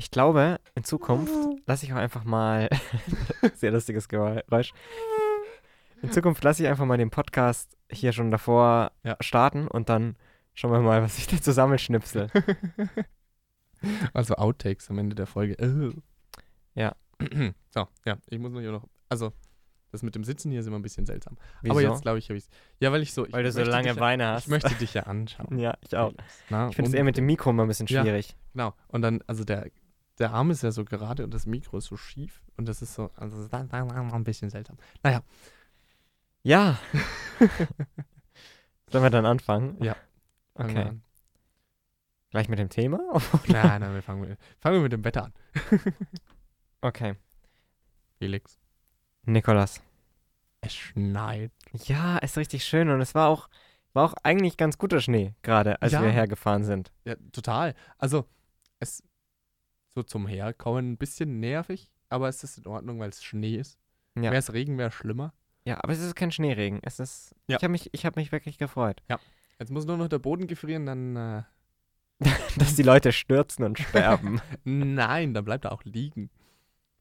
Ich glaube, in Zukunft lasse ich auch einfach mal. sehr lustiges Geräusch. In Zukunft lasse ich einfach mal den Podcast hier schon davor Ja. starten und dann schauen wir mal, was ich da zusammenschnipsel. Also Outtakes am Ende der Folge. Oh. Ja. so, ja, ich muss nur hier noch. Also, das mit dem Sitzen hier ist immer ein bisschen seltsam. Wieso? Aber jetzt glaube ich, habe ich es. Ja, weil ich so. Ich Weil du so lange dich ja, Beine Ich hast. möchte dich ja anschauen. Ja, ich auch. Na, Ich finde es eher mit dem Mikro immer ein bisschen Ja. schwierig. Genau. Und dann, also der, der Arm ist ja so gerade und das Mikro ist so schief. Und das ist so, also ist ein bisschen seltsam. Naja, Ja. Sollen wir dann anfangen? Ja. fangen Okay. an. Gleich mit dem Thema? Nein, nein, wir fangen, mit- fangen wir mit dem Wetter an. Okay. Felix. Nikolas. Es schneit. Ja, ist richtig schön und es war auch, war auch eigentlich ganz guter Schnee gerade, als Ja. wir hergefahren sind. Ja, total. Also, es so zum Herkommen ein bisschen nervig, aber es ist in Ordnung, weil es Schnee ist. Ja. Wäre es Regen, wäre schlimmer. Ja, aber es ist kein Schneeregen. Es ist. Ja. Ich habe mich, ich hab mich wirklich gefreut. Jetzt muss nur noch der Boden gefrieren, dann. Äh, Dass die Leute stürzen und sterben. nein, dann bleibt er auch liegen.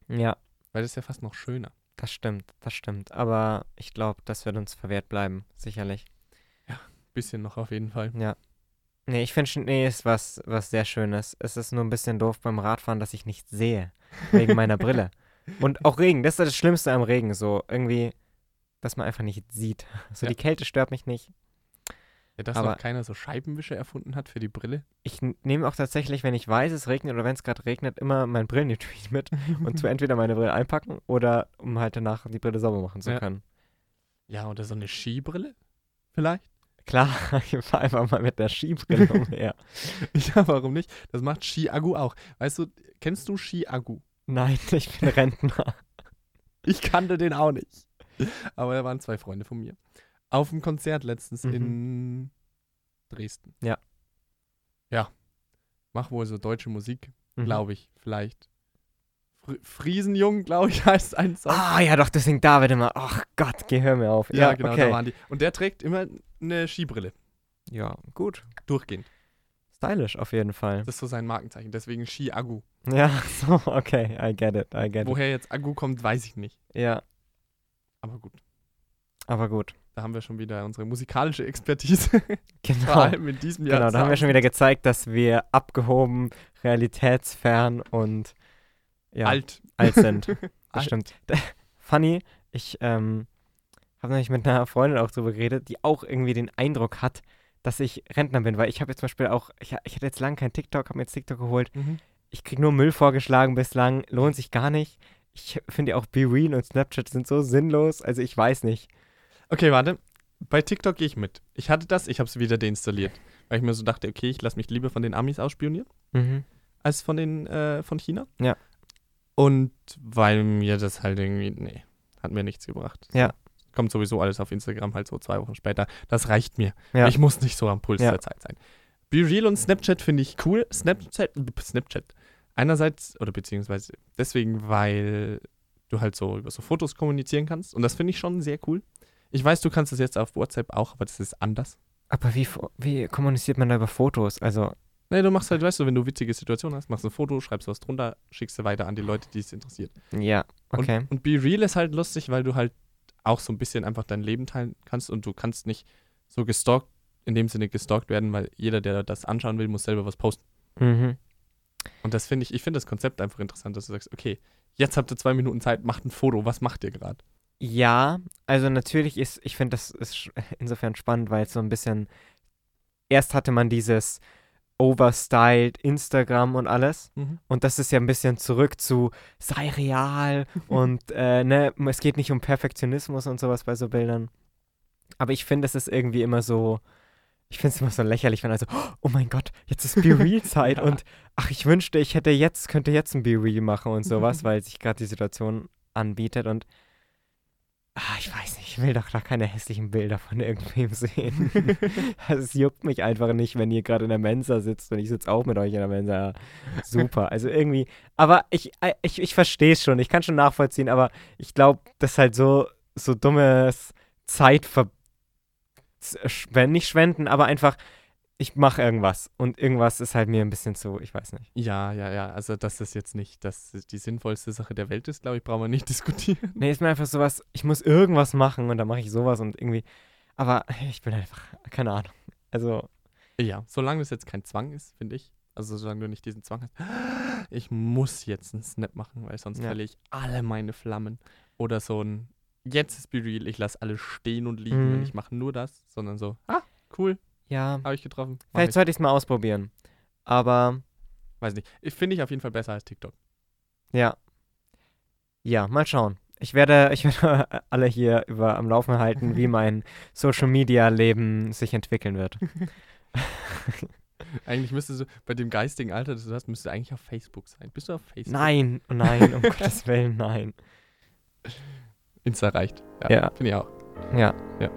ja, Weil das ist ja fast noch schöner. das stimmt, das stimmt. Aber ich glaube, das wird uns verwehrt bleiben, sicherlich. Bisschen noch auf jeden Fall. Ja. Nee, ich finde Schnee ist was, was sehr Schönes. Es ist nur ein bisschen doof beim Radfahren, dass ich nicht sehe. Wegen meiner Brille. Und auch Regen, das ist das Schlimmste am Regen. So irgendwie, dass man einfach nicht sieht. So Ja. die Kälte stört mich nicht. Ja, dass Aber- noch keiner so Scheibenwischer erfunden hat für die Brille. Ich nehme auch tatsächlich, wenn ich weiß, es regnet oder wenn es gerade regnet, immer mein Brillenetui mit und tu entweder meine Brille einpacken oder um halt danach die Brille sauber machen zu Ja. können. Ja, oder so eine Skibrille? Vielleicht? Klar, ich fahre einfach mal mit der Skibrille umher. Ja, warum nicht? Das macht Ski-Agu auch. Weißt du, kennst du Ski-Agu? Nein, ich bin Rentner. Ich kannte den auch nicht. Aber da waren zwei Freunde von mir. Auf dem Konzert letztens Mhm. in Dresden. Ja. Ja. Mach wohl so deutsche Musik, Mhm. glaube ich, vielleicht. Fr Friesenjung, glaube ich, heißt ein Song. Ah, ja, doch, das singt David immer. Ach Gott, geh, hör mir auf. ja, genau, okay. da waren die. Und der trägt immer eine Skibrille. Ja, gut. Durchgehend. Stylisch auf jeden Fall. Das ist so sein Markenzeichen. Deswegen Ski-Agu. Ja, so, okay, I get it, I get it. Woher jetzt Agu kommt, weiß ich nicht. Ja, Aber gut. aber gut. Da haben wir schon wieder unsere musikalische Expertise. Vor Genau. allem in diesem Jahr. Genau, da haben wir schon wieder gezeigt, dass wir abgehoben, realitätsfern und ja, alt, alt. sind. Das stimmt. Funny, ich ähm, habe nämlich mit einer Freundin auch drüber geredet, die auch irgendwie den Eindruck hat, dass ich Rentner bin, weil ich habe jetzt zum Beispiel auch, ich, ich hatte jetzt lange kein TikTok, habe mir jetzt TikTok geholt. Mhm. Ich kriege nur Müll vorgeschlagen bislang, lohnt sich gar nicht. Ich finde ja auch Be Real und Snapchat sind so sinnlos, also ich weiß nicht. Okay, warte. Bei TikTok gehe ich mit. Ich hatte das, ich habe es wieder deinstalliert. Weil ich mir so dachte, okay, ich lasse mich lieber von den Amis ausspionieren, Mhm. als von den, äh, von China. Ja. Und weil mir das halt irgendwie, nee, hat mir nichts gebracht. Ja. Kommt sowieso alles auf Instagram halt so zwei Wochen später. Das reicht mir. Ja. Ich muss nicht so am Puls Ja. der Zeit sein. Be Real und Snapchat finde ich cool. Snapchat, Snapchat. Einerseits, oder beziehungsweise deswegen, weil du halt so über so Fotos kommunizieren kannst. Und das finde ich schon sehr cool. Ich weiß, du kannst das jetzt auf WhatsApp auch, aber das ist anders. Aber wie, wie kommuniziert man da über Fotos? Also, Nee, du machst halt, weißt du, wenn du witzige Situationen hast, machst du ein Foto, schreibst was drunter, schickst du weiter an die Leute, die es interessiert. ja, okay. Und, und Be Real ist halt lustig, weil du halt auch so ein bisschen einfach dein Leben teilen kannst und du kannst nicht so gestalkt, in dem Sinne gestalkt werden, weil jeder, der das anschauen will, muss selber was posten. Mhm. Und das finde ich, ich finde das Konzept einfach interessant, dass du sagst, okay, jetzt habt ihr zwei Minuten Zeit, macht ein Foto, was macht ihr gerade? Ja, also natürlich ist, ich finde, das ist insofern spannend, weil es so ein bisschen, erst hatte man dieses overstyled Instagram und alles und das ist ja ein bisschen zurück zu sei real und äh, ne, es geht nicht um Perfektionismus und sowas bei so Bildern. Aber ich finde, es ist irgendwie immer so, ich finde es immer so lächerlich, wenn also, oh mein Gott, jetzt ist Be Real Zeit Ja. und ach, ich wünschte, ich hätte jetzt, könnte jetzt ein Be Real machen und sowas, weil sich gerade die Situation anbietet und ah, ich weiß nicht, ich will doch da keine hässlichen Bilder von irgendwem sehen. also, es juckt mich einfach nicht, wenn ihr gerade in der Mensa sitzt und ich sitze auch mit euch in der Mensa. Super. Also irgendwie, aber ich, äh, ich, ich verstehe es schon, ich kann schon nachvollziehen, aber ich glaube, das ist halt so, so dummes Zeitver... Schw- nicht schwenden, aber einfach ich mache irgendwas und irgendwas ist halt mir ein bisschen zu, ich weiß nicht. Ja, ja, ja. Also, dass das jetzt nicht das die sinnvollste Sache der Welt ist, glaube ich, brauchen wir nicht diskutieren. Nee, ist mir einfach sowas, ich muss irgendwas machen und dann mache ich sowas und irgendwie. Aber ich bin einfach, keine Ahnung. Also. Ja, solange es jetzt kein Zwang ist, finde ich. Also, solange du nicht diesen Zwang hast, ich muss jetzt einen Snap machen, weil sonst Ja. verliere ich alle meine Flammen. Oder so ein, jetzt ist Be Real, ich lasse alles stehen und liegen Mhm. und ich mache nur das, sondern so, ah, cool, Ja, habe ich getroffen. Mach vielleicht ich. sollte ich es mal ausprobieren. Aber Weiß nicht. Ich finde ich auf jeden Fall besser als TikTok. ja. Ja, mal schauen. Ich werde, ich werde alle hier über am Laufen halten, wie mein Social Media Leben sich entwickeln wird. Eigentlich müsstest du, bei dem geistigen Alter, das du hast, müsstest du eigentlich auf Facebook sein. Bist du auf Facebook? Nein, oh nein, um Gottes Willen, nein. Insta reicht. Ja, Ja. finde ich auch. Ja. Ja.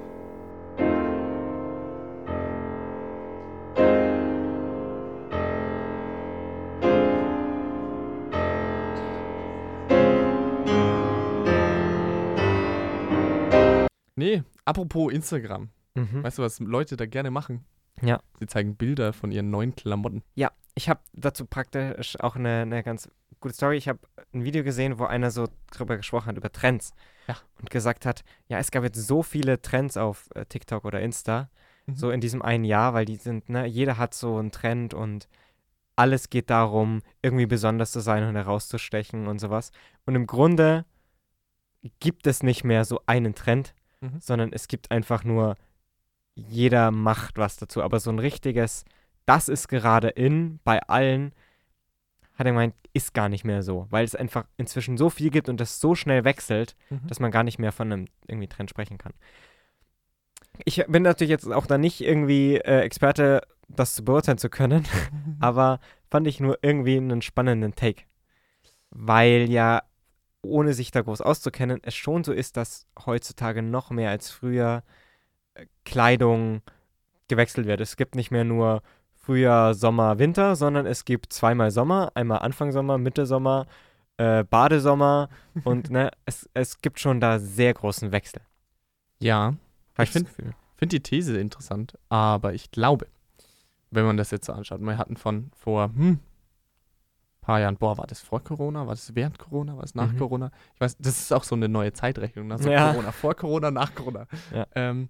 Nee, apropos Instagram. Mhm. Weißt du, was Leute da gerne machen? Ja. Sie zeigen Bilder von ihren neuen Klamotten. Ja, ich habe dazu praktisch auch eine, eine ganz gute Story. Ich habe ein Video gesehen, wo einer so drüber gesprochen hat, über Trends. Ja. Und gesagt hat, ja, es gab jetzt so viele Trends auf äh, TikTok oder Insta, Mhm. so in diesem einen Jahr, weil die sind, ne, jeder hat so einen Trend und alles geht darum, irgendwie besonders zu sein und herauszustechen und sowas. Und im Grunde gibt es nicht mehr so einen Trend, Mhm. sondern es gibt einfach nur, jeder macht was dazu. Aber so ein richtiges, das ist gerade in bei allen, hat er gemeint, ist gar nicht mehr so, weil es einfach inzwischen so viel gibt und das so schnell wechselt, Mhm. dass man gar nicht mehr von einem irgendwie Trend sprechen kann. Ich bin natürlich jetzt auch da nicht irgendwie äh, Experte, das zu beurteilen zu können, aber fand ich nur irgendwie einen spannenden Take. Weil ja, ohne sich da groß auszukennen, es schon so ist, dass heutzutage noch mehr als früher äh, Kleidung gewechselt wird. Es gibt nicht mehr nur Frühjahr, Sommer, Winter, sondern es gibt zweimal Sommer, einmal Anfang Sommer, Mitte Sommer, äh, Badesommer und ne, es, es gibt schon da sehr großen Wechsel. Ja, Hab Ich das find- finde die These interessant, aber ich glaube, wenn man das jetzt so anschaut, wir hatten von vor hm, paar Jahren, boah, war das vor Corona, war das während Corona, war das nach Mhm. Corona? Ich weiß, das ist auch so eine neue Zeitrechnung, nach so Ja. Corona, vor Corona, nach Corona. Ja. Ähm,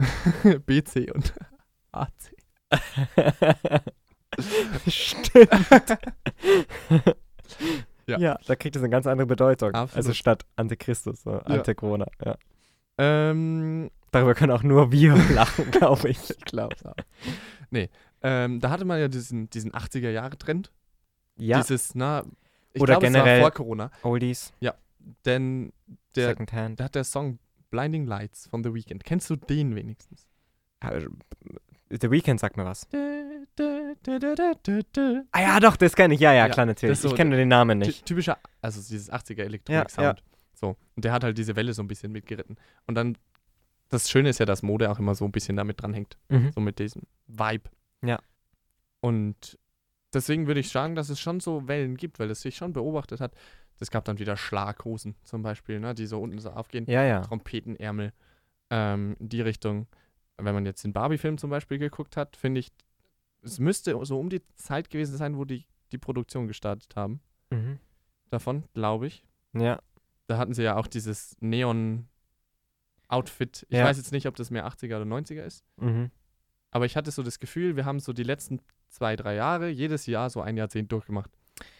BC und AC. Stimmt. Ja. ja. da kriegt es eine ganz andere Bedeutung. Also Absolut. statt Antichristus, so Ante-Corona. Ja. Ähm, Darüber können auch nur wir lachen, glaube ich. ich glaube auch. Nee, ähm, da hatte man ja diesen, diesen 80er-Jahre-Trend. Ja, Dieses, na, ich Oder war generell- vor Corona, Oldies, denn der, Secondhand. da hat der Song Blinding Lights von The Weeknd. Kennst du den wenigstens? Also, The Weeknd sagt mir was. Ah ja, doch, das kenne ich. Ja, ja, Ja, klar, natürlich. so- ich kenne den Namen nicht. Typischer, also dieses 80er Ja, Elektronik-Sound. So. Und der hat halt diese Welle so ein bisschen mitgeritten. Und dann, das Schöne ist ja, dass Mode auch immer so ein bisschen damit dranhängt. Mhm. So mit diesem Vibe. Ja. Und deswegen würde ich sagen, dass es schon so Wellen gibt, weil es sich schon beobachtet hat. Es gab dann wieder Schlaghosen zum Beispiel, ne, die so unten so aufgehen. Ja, ja. Trompetenärmel ähm, in die Richtung. Wenn man jetzt den Barbie-Film zum Beispiel geguckt hat, finde ich, es müsste so um die Zeit gewesen sein, wo die die Produktion gestartet haben. Mhm. Davon, glaube ich. Ja, Da hatten sie ja auch dieses Neon-Outfit. Ich Ja. weiß jetzt nicht, ob das mehr 80er oder 90er ist. mhm. Aber ich hatte so das Gefühl, wir haben so die letzten zwei, drei Jahre, jedes Jahr so ein Jahrzehnt durchgemacht.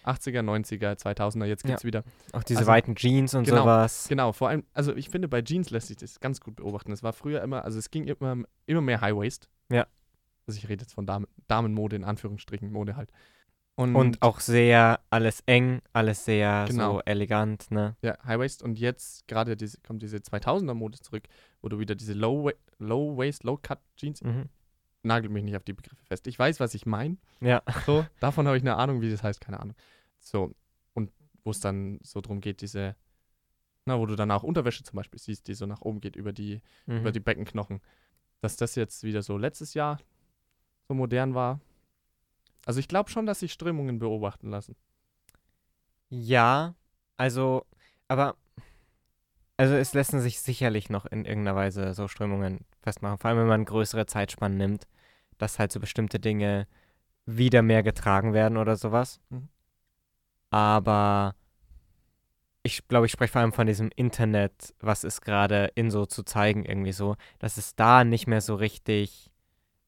80er, 90er, 2000er, jetzt gibt es wieder. Auch diese Also, weiten Jeans und genau, sowas. Genau, vor allem, also ich finde, bei Jeans lässt sich das ganz gut beobachten. Es war früher immer, also es ging immer, immer mehr High Waist. Ja. Also ich rede jetzt von Damen, Damenmode, in Anführungsstrichen, Mode halt. Und, Und auch sehr alles eng, alles sehr Genau. so elegant, ne? ja, High Waist und jetzt gerade diese, kommt diese 2000er Mode zurück, wo du wieder diese Low, Low Waist, Low Cut Jeans, Mhm. Nagel mich nicht auf die Begriffe fest. Ich weiß, was ich meine. Ja. So, davon habe ich eine Ahnung, wie das heißt, keine Ahnung. So, und wo es dann so drum geht, diese, na, wo du dann auch Unterwäsche zum Beispiel siehst, die so nach oben geht über die, Mhm. über die Beckenknochen. Dass das jetzt wieder so letztes Jahr so modern war. Also ich glaube schon, dass sich Strömungen beobachten lassen. Ja, also, aber, also es lassen sich sicherlich noch in irgendeiner Weise so Strömungen festmachen, vor allem wenn man größere Zeitspannen nimmt, dass halt so bestimmte Dinge wieder mehr getragen werden oder sowas. Mhm. Aber ich glaube, ich spreche vor allem von diesem Internet, was ist gerade in so zu zeigen, irgendwie so, dass es da nicht mehr so richtig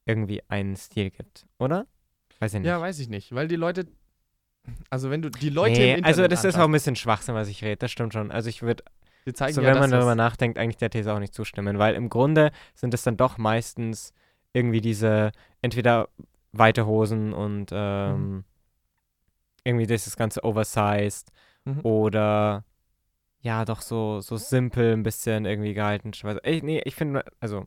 irgendwie einen Stil gibt, oder? Weiß ich nicht. Ja, weiß ich nicht, weil die Leute, also wenn du die Leute nee, im Internet also das ist auch ein bisschen Schwachsinn, was ich rede, das stimmt schon. Also ich würde, die zeigen so ja wenn man darüber nachdenkt, eigentlich der These auch nicht zustimmen, weil im Grunde sind es dann doch meistens irgendwie diese, entweder weite Hosen und ähm, irgendwie dieses ganze Oversized Mhm. oder ja, doch so, so simpel ein bisschen irgendwie gehalten. Ey, nee, ich finde, also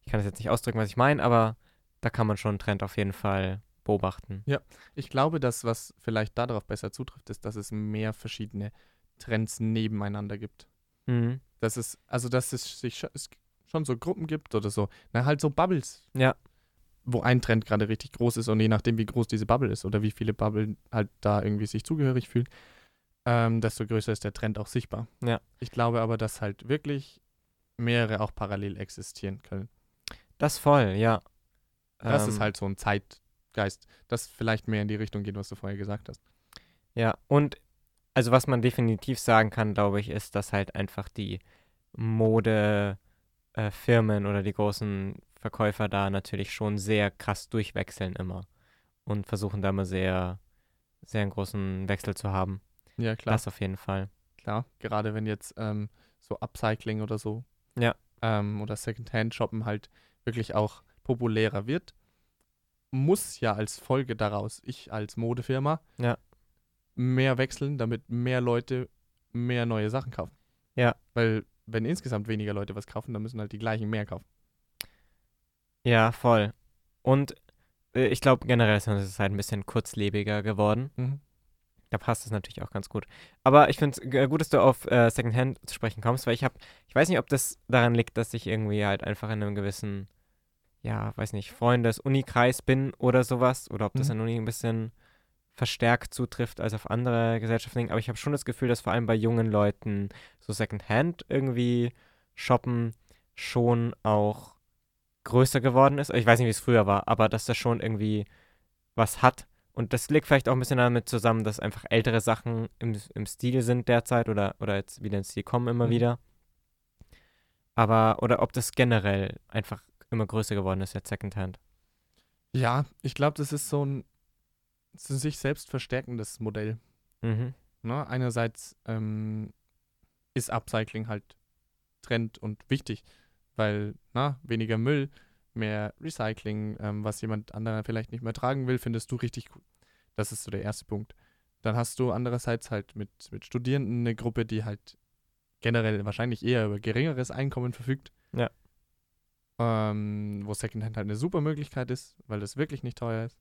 ich kann das jetzt nicht ausdrücken, was ich meine, aber da kann man schon einen Trend auf jeden Fall beobachten. Ich glaube, dass was vielleicht darauf besser zutrifft, ist, dass es mehr verschiedene Trends nebeneinander gibt. Mhm. Dass es, also dass es sich schon, es schon so Gruppen gibt oder so, na halt so Bubbles. Ja. Wo ein Trend gerade richtig groß ist und je nachdem, wie groß diese Bubble ist oder wie viele Bubble halt da irgendwie sich zugehörig fühlen, ähm, desto größer ist der Trend auch sichtbar. Ja. Ich glaube aber, dass halt wirklich mehrere auch parallel existieren können. Das voll, ja. Das Ähm, ist halt so ein Zeitgeist, das vielleicht mehr in die Richtung geht, was du vorher gesagt hast. Ja, und also was man definitiv sagen kann, glaube ich, ist, dass halt einfach die Modefirmen äh, oder die großen Verkäufer da natürlich schon sehr krass durchwechseln immer und versuchen da immer sehr, sehr einen großen Wechsel zu haben. Ja, klar. Das auf jeden Fall. Klar, gerade wenn jetzt ähm, so Upcycling oder so Ja. ähm, oder Secondhand-Shoppen halt wirklich auch populärer wird, muss ja als Folge daraus ich als Modefirma Ja. Mehr wechseln, damit mehr Leute mehr neue Sachen kaufen. Ja. Weil wenn insgesamt weniger Leute was kaufen, dann müssen halt die gleichen mehr kaufen. Ja, voll. Und äh, ich glaube generell ist es halt ein bisschen kurzlebiger geworden. Mhm. Da passt es natürlich auch ganz gut. Aber ich finde es gut, dass du auf äh, Secondhand zu sprechen kommst, weil ich habe, ich weiß nicht, ob das daran liegt, dass ich irgendwie halt einfach in einem gewissen, ja, weiß nicht, Freundes-Unikreis bin oder sowas, oder ob das Mhm. an Uni ein bisschen verstärkt zutrifft als auf andere Gesellschaften. Aber ich habe schon das Gefühl, dass vor allem bei jungen Leuten so Secondhand irgendwie shoppen schon auch größer geworden ist. Ich weiß nicht, wie es früher war, aber dass das schon irgendwie was hat. Und das liegt vielleicht auch ein bisschen damit zusammen, dass einfach ältere Sachen im, im Stil sind derzeit oder, oder jetzt wieder ins Stil kommen immer Mhm. wieder. Aber, oder ob das generell einfach immer größer geworden ist, jetzt Secondhand. Ja, ich glaube, das ist so ein, sich selbst verstärkendes Modell. Mhm. Ne? Einerseits ähm, ist Upcycling halt Trend und wichtig, weil na, weniger Müll, mehr Recycling, ähm, was jemand anderer vielleicht nicht mehr tragen will, findest du richtig gut. Das ist so der erste Punkt. Dann hast du andererseits halt mit, mit Studierenden eine Gruppe, die halt generell wahrscheinlich eher über geringeres Einkommen verfügt. Ja. Ähm, wo Secondhand halt eine super Möglichkeit ist, weil das wirklich nicht teuer ist.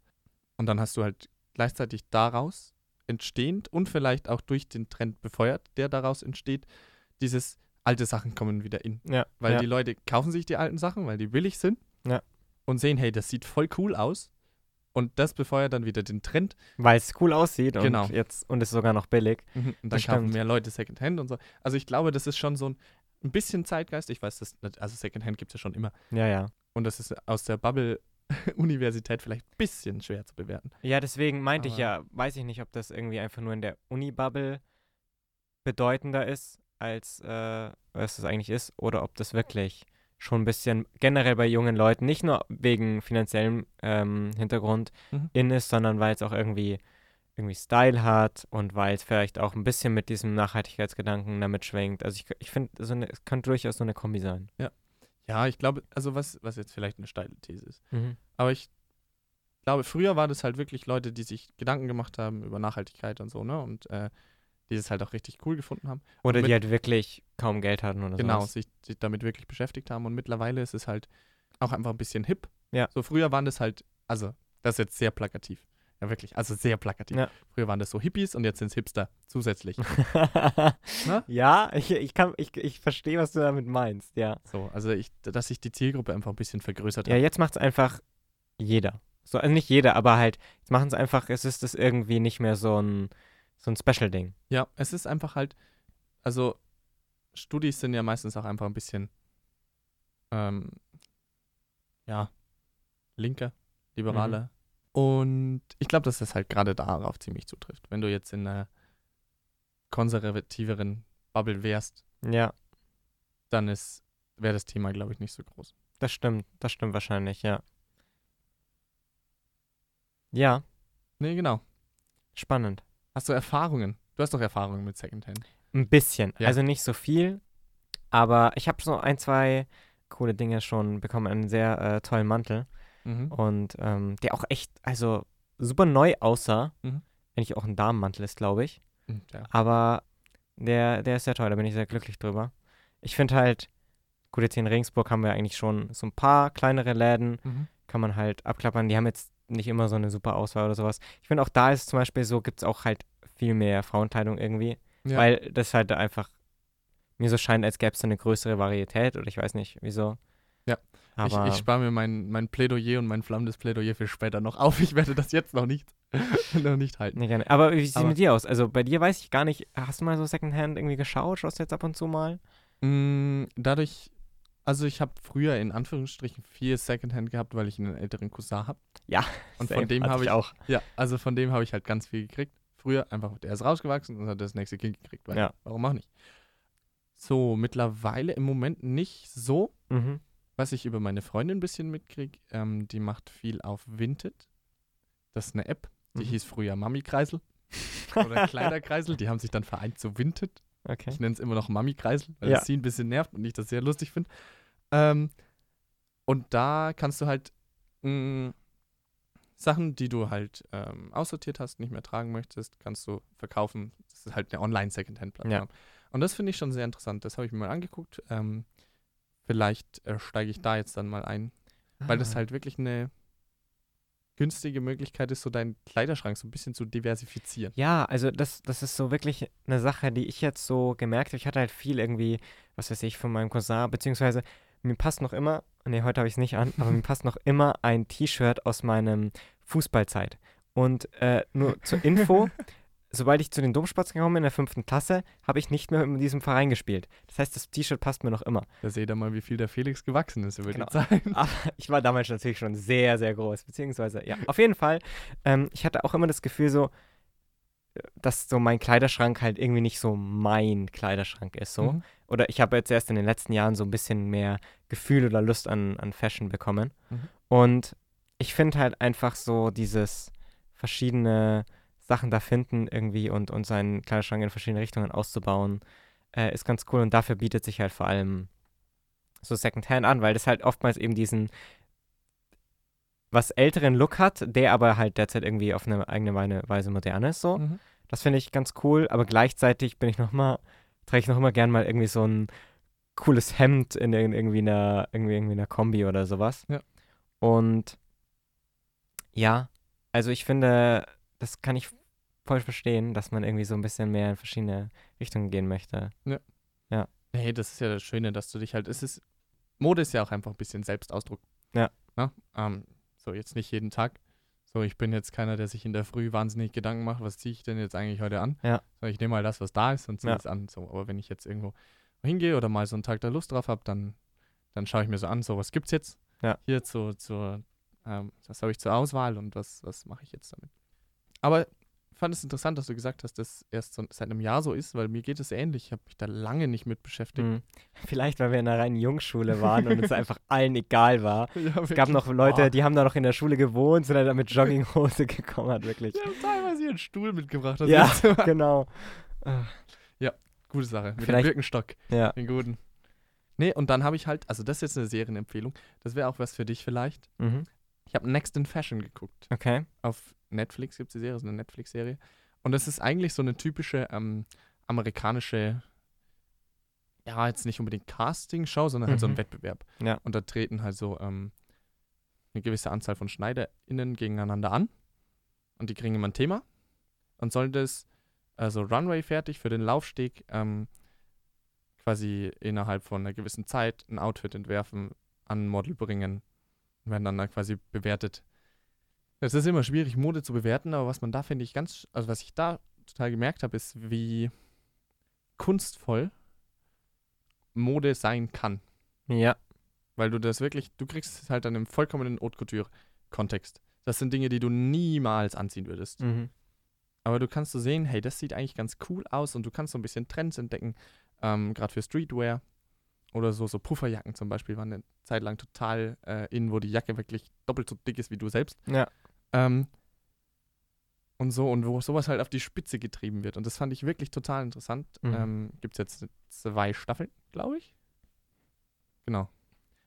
Und dann hast du halt gleichzeitig daraus entstehend und vielleicht auch durch den Trend befeuert, der daraus entsteht, dieses alte Sachen kommen wieder in. Ja. Weil ja. die Leute kaufen sich die alten Sachen, weil die billig sind. Ja. Und sehen, hey, das sieht voll cool aus. Und das befeuert dann wieder den Trend. Weil es cool aussieht Genau. und jetzt und ist sogar noch billig. Und dann kaufen mehr Leute Secondhand und so. Also ich glaube, das ist schon so ein, ein bisschen Zeitgeist. Ich weiß, das, also Secondhand gibt es ja schon immer. Ja, ja. Und das ist aus der Bubble-Universität vielleicht ein bisschen schwer zu bewerten. Ja, deswegen meinte ich Aber- ja, weiß ich nicht, ob das irgendwie einfach nur in der Uni-Bubble bedeutender ist, als äh, was es eigentlich ist, oder ob das wirklich schon ein bisschen generell bei jungen Leuten, nicht nur wegen finanziellem ähm, Hintergrund Mhm. in ist, sondern weil es auch irgendwie irgendwie Style hat und weil es vielleicht auch ein bisschen mit diesem Nachhaltigkeitsgedanken damit schwingt. Also ich, ich finde, so es könnte durchaus so eine Kombi sein. Ja, ich glaube, also was, was jetzt vielleicht eine steile These ist. Mhm. Aber ich glaube, früher war das halt wirklich Leute, die sich Gedanken gemacht haben über Nachhaltigkeit und so, ne? Und äh, die das halt auch richtig cool gefunden haben. Oder mit- die halt wirklich kaum Geld hatten oder genau, sowas. sich, sich damit wirklich beschäftigt haben. Und mittlerweile ist es halt auch einfach ein bisschen hip. Ja. So früher waren das halt, also das ist jetzt sehr plakativ. Ja, wirklich, also sehr plakativ. Ja. Früher waren das so Hippies und jetzt sind es Hipster zusätzlich. Ja, ich, ich, kann, ich, ich verstehe, was du damit meinst, ja. so, also ich, dass sich die Zielgruppe einfach ein bisschen vergrößert Ja, hat. jetzt macht es einfach jeder. So, also nicht jeder, aber halt, jetzt machen es einfach, es ist das irgendwie nicht mehr so ein, so ein Special-Ding. Ja, es ist einfach halt, also Studis sind ja meistens auch einfach ein bisschen, ähm, ja, linker, liberaler. Und ich glaube, dass das halt gerade darauf ziemlich zutrifft. Wenn du jetzt in einer konservativeren Bubble wärst, Ja, dann ist wäre das Thema, glaube ich, nicht so groß. das stimmt. Das stimmt wahrscheinlich, ja. Ja, Nee, genau. spannend. Hast du Erfahrungen? Du hast doch Erfahrungen mit Secondhand. Ein bisschen. Ja. Also nicht so viel, aber ich habe so ein, zwei coole Dinge schon bekommen. Einen sehr äh, tollen Mantel. Mhm. Und ähm, der auch echt, also super neu aussah. Mhm. Eigentlich auch ein Damenmantel ist, glaube ich. Mhm, Ja. Aber der, der ist sehr toll, da bin ich sehr glücklich drüber. Ich finde halt, gut, jetzt hier in Regensburg haben wir eigentlich schon so ein paar kleinere Läden, Mhm. kann man halt abklappern. Die haben jetzt nicht immer so eine super Auswahl oder sowas. Ich finde auch da ist zum Beispiel so, gibt es auch halt viel mehr Frauenkleidung irgendwie, Ja. weil das halt einfach mir so scheint, als gäbe es so eine größere Varietät oder ich weiß nicht wieso. Ja. Aber ich ich spare mir mein, mein Plädoyer und mein flammendes Plädoyer für später noch auf. Ich werde das jetzt noch nicht, noch nicht halten. nee, gerne. Aber wie sieht es mit dir aus? Also bei dir weiß ich gar nicht, hast du mal so Secondhand irgendwie geschaut? Schaust du jetzt ab und zu mal? Mm, dadurch, also ich habe früher in Anführungsstrichen viel Secondhand gehabt, weil ich einen älteren Cousin habe. Ja. Und von dem habe ich auch. Ja, also von dem habe ich halt ganz viel gekriegt. Früher einfach, der ist rausgewachsen und hat das nächste Kind gekriegt. Ja. Warum auch nicht? So, mittlerweile im Moment nicht so. Mhm. Was ich über meine Freundin ein bisschen mitkriege, ähm, die macht viel auf Vinted. Das ist eine App, die Mhm. hieß früher Mami-Kreisel oder Kleiderkreisel. Die haben sich dann vereint zu Vinted. Okay. Ich nenne es immer noch Mami-Kreisel, weil Ja. es sie ein bisschen nervt und ich das sehr lustig finde. Ähm, und da kannst du halt mh, Sachen, die du halt ähm, aussortiert hast, nicht mehr tragen möchtest, kannst du verkaufen. Das ist halt eine Online-Secondhand-Plattform. Und das finde ich schon sehr interessant. Das habe ich mir mal angeguckt. Ähm, vielleicht äh, steige ich da jetzt dann mal ein, weil das Ah. halt wirklich eine günstige Möglichkeit ist, so deinen Kleiderschrank so ein bisschen zu diversifizieren. Ja, also das, das ist so wirklich eine Sache, die ich jetzt so gemerkt habe. Ich hatte halt viel irgendwie, was weiß ich, von meinem Cousin, beziehungsweise mir passt noch immer, nee, heute habe ich es nicht an, aber mir passt noch immer ein T-Shirt aus meinem Fußballzeit. Und äh, nur zur Info, sobald ich zu den Domspatz gekommen bin in der fünften Klasse, habe ich nicht mehr mit diesem Verein gespielt. Das heißt, das T-Shirt passt mir noch immer. Da seht ihr mal, wie viel der Felix gewachsen ist über Genau. die Zeit. Aber ich war damals natürlich schon sehr, sehr groß. Beziehungsweise, ja, auf jeden Fall. Ähm, ich hatte auch immer das Gefühl so, dass so mein Kleiderschrank halt irgendwie nicht so mein Kleiderschrank ist. So. Mhm. Oder ich habe jetzt erst in den letzten Jahren so ein bisschen mehr Gefühl oder Lust an, an Fashion bekommen. Mhm. Und ich finde halt einfach so dieses verschiedene Sachen da finden irgendwie und, und seinen Kleiderschrank in verschiedene Richtungen auszubauen, äh, ist ganz cool. Und dafür bietet sich halt vor allem so Secondhand an, weil das halt oftmals eben diesen was älteren Look hat, der aber halt derzeit irgendwie auf eine eigene Weise modern ist. So. Mhm. Das finde ich ganz cool, aber gleichzeitig bin ich noch mal, trage ich noch immer gern mal irgendwie so ein cooles Hemd in ir- irgendwie einer, irgendwie, irgendwie einer Kombi oder sowas. Ja. Und ja, also ich finde, das kann ich voll verstehen, dass man irgendwie so ein bisschen mehr in verschiedene Richtungen gehen möchte. Nee, das ist ja das Schöne, dass du dich halt, es ist, Mode ist ja auch einfach ein bisschen Selbstausdruck. Ja. Na? Ähm, so, jetzt nicht jeden Tag. So, ich bin jetzt keiner, der sich in der Früh wahnsinnig Gedanken macht, was ziehe ich denn jetzt eigentlich heute an? Ja. So, ich nehme mal das, was da ist und ziehe Ja. es an. So, aber wenn ich jetzt irgendwo hingehe oder mal so einen Tag da Lust drauf habe, dann, dann schaue ich mir so an, so, was gibt's jetzt Ja. hier zu, zur, ähm, was habe ich zur Auswahl und was, was mache ich jetzt damit? Aber fand es interessant, dass du gesagt hast, dass erst so seit einem Jahr so ist, weil mir geht es ähnlich. Ich habe mich da lange nicht mit beschäftigt. Mhm. Vielleicht, weil wir in einer reinen Jungschule waren und es einfach allen egal war. Ja, Es gab noch Leute, die haben da noch in der Schule gewohnt, sind dann mit Jogginghose gekommen, hat wirklich. Die haben teilweise ihren Stuhl mitgebracht. Das Ja, genau. Ah, Gute Sache. Mit Vielleicht- dem Birkenstock, Ja. den guten. Nee, und dann habe ich halt, also das ist jetzt eine Serienempfehlung. Das wäre auch was für dich vielleicht. Mhm. Ich habe Next in Fashion geguckt. Okay. Auf Netflix gibt es die Serie, ist eine Netflix-Serie. Und das ist eigentlich so eine typische ähm, amerikanische, ja, jetzt nicht unbedingt Casting-Show, sondern halt so ein Mhm. Wettbewerb. Ja. Und da treten halt so ähm, eine gewisse Anzahl von SchneiderInnen gegeneinander an. Und die kriegen immer ein Thema und sollen das, also Runway fertig für den Laufsteg, ähm, quasi innerhalb von einer gewissen Zeit ein Outfit entwerfen, an ein Model bringen und werden dann da quasi bewertet. Es ist immer schwierig, Mode zu bewerten, aber was man da, finde ich, ganz, also was ich da total gemerkt habe, ist, wie kunstvoll Mode sein kann. Ja. Weil du das wirklich, du kriegst es halt dann im vollkommenen Haute Couture Kontext. Das sind Dinge, die du niemals anziehen würdest. Mhm. Aber du kannst so sehen, hey, das sieht eigentlich ganz cool aus und du kannst so ein bisschen Trends entdecken, ähm, gerade für Streetwear. Oder so, so Pufferjacken zum Beispiel waren eine Zeit lang total äh, in, wo die Jacke wirklich doppelt so dick ist wie du selbst. Ja. Ähm, und so, und wo sowas halt auf die Spitze getrieben wird. Und das fand ich wirklich total interessant. Mhm. Ähm, Gibt es jetzt zwei Staffeln, glaube ich. Genau.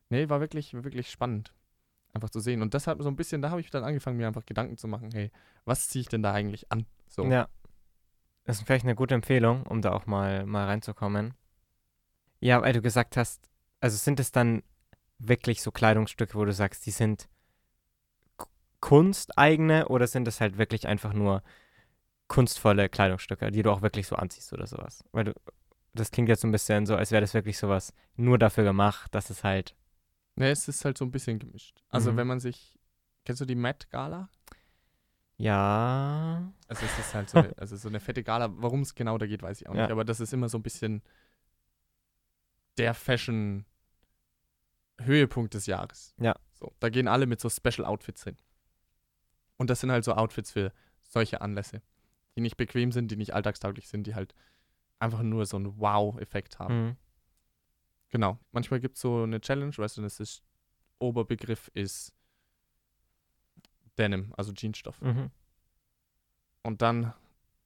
Nee, war wirklich, wirklich spannend. Einfach zu sehen. Und das hat so ein bisschen, da habe ich dann angefangen, mir einfach Gedanken zu machen, hey, was ziehe ich denn da eigentlich an? So. Ja. Das ist vielleicht eine gute Empfehlung, um da auch mal, mal reinzukommen. Ja, weil du gesagt hast, also sind es dann wirklich so Kleidungsstücke, wo du sagst, die sind kunsteigene oder sind es halt wirklich einfach nur kunstvolle Kleidungsstücke, die du auch wirklich so anziehst oder sowas? Weil du, das klingt jetzt so ein bisschen so, als wäre das wirklich sowas nur dafür gemacht, dass es halt, Nee, es ist halt so ein bisschen gemischt. Also Mhm. wenn man sich, kennst du die Met Gala? ja, Also es ist halt so eine, also so eine fette Gala. Warum es genau da geht, weiß ich auch Ja. nicht. Aber das ist immer so ein bisschen der Fashion-Höhepunkt des Jahres. Ja. So, da gehen alle mit so Special Outfits hin. Und das sind halt so Outfits für solche Anlässe, die nicht bequem sind, die nicht alltagstauglich sind, die halt einfach nur so einen Wow-Effekt haben. mhm. Genau. Manchmal gibt es so eine Challenge, weißt du, das ist Oberbegriff ist Denim, also Jeansstoff. Mhm. Und dann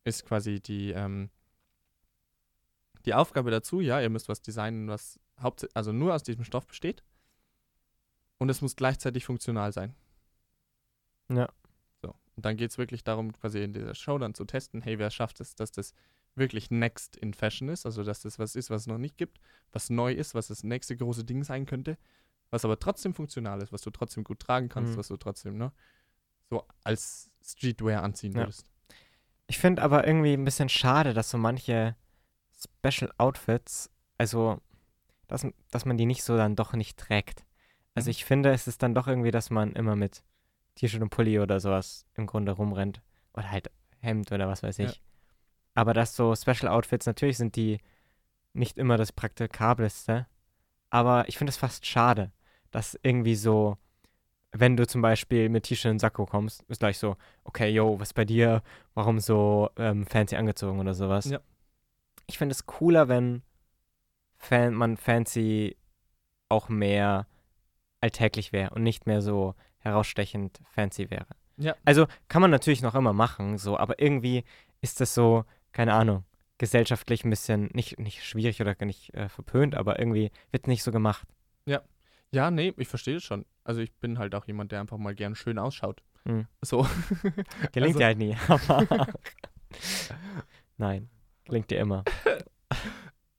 ist quasi die, ähm, die Aufgabe dazu, ja, ihr müsst was designen, was haupt also nur aus diesem Stoff besteht. Und es muss gleichzeitig funktional sein. Ja. So. Und dann geht es wirklich darum, quasi in dieser Show dann zu testen, hey, wer schafft es, dass das wirklich next in Fashion ist, also dass das was ist, was es noch nicht gibt, was neu ist, was das nächste große Ding sein könnte, was aber trotzdem funktional ist, was du trotzdem gut tragen kannst, Mhm. was du trotzdem, ne, so als Streetwear anziehen Ja. würdest. Ich finde aber irgendwie ein bisschen schade, dass so manche Special Outfits, also dass, dass man die nicht so dann doch nicht trägt. Also Mhm. ich finde, es ist dann doch irgendwie, dass man immer mit T-Shirt und Pulli oder sowas im Grunde rumrennt. Oder halt Hemd oder was weiß Ja. ich. Aber dass so Special Outfits, natürlich sind die nicht immer das praktikabelste. Aber ich finde es fast schade, dass irgendwie so, wenn du zum Beispiel mit T-Shirt und Sakko kommst, ist gleich so, okay, yo, was bei dir? Warum so ähm, fancy angezogen oder sowas? Ja. Ich finde es cooler, wenn fan man fancy auch mehr alltäglich wäre und nicht mehr so herausstechend fancy wäre. Ja. Also kann man natürlich noch immer machen, so, aber irgendwie ist das so, keine Ahnung, gesellschaftlich ein bisschen nicht, nicht schwierig oder nicht äh, verpönt, aber irgendwie wird nicht so gemacht. Ja, nee, ich verstehe das schon. Also ich bin halt auch jemand, der einfach mal gern schön ausschaut. Hm. So. Gelingt Also- dir halt nie. Nein, gelingt dir immer.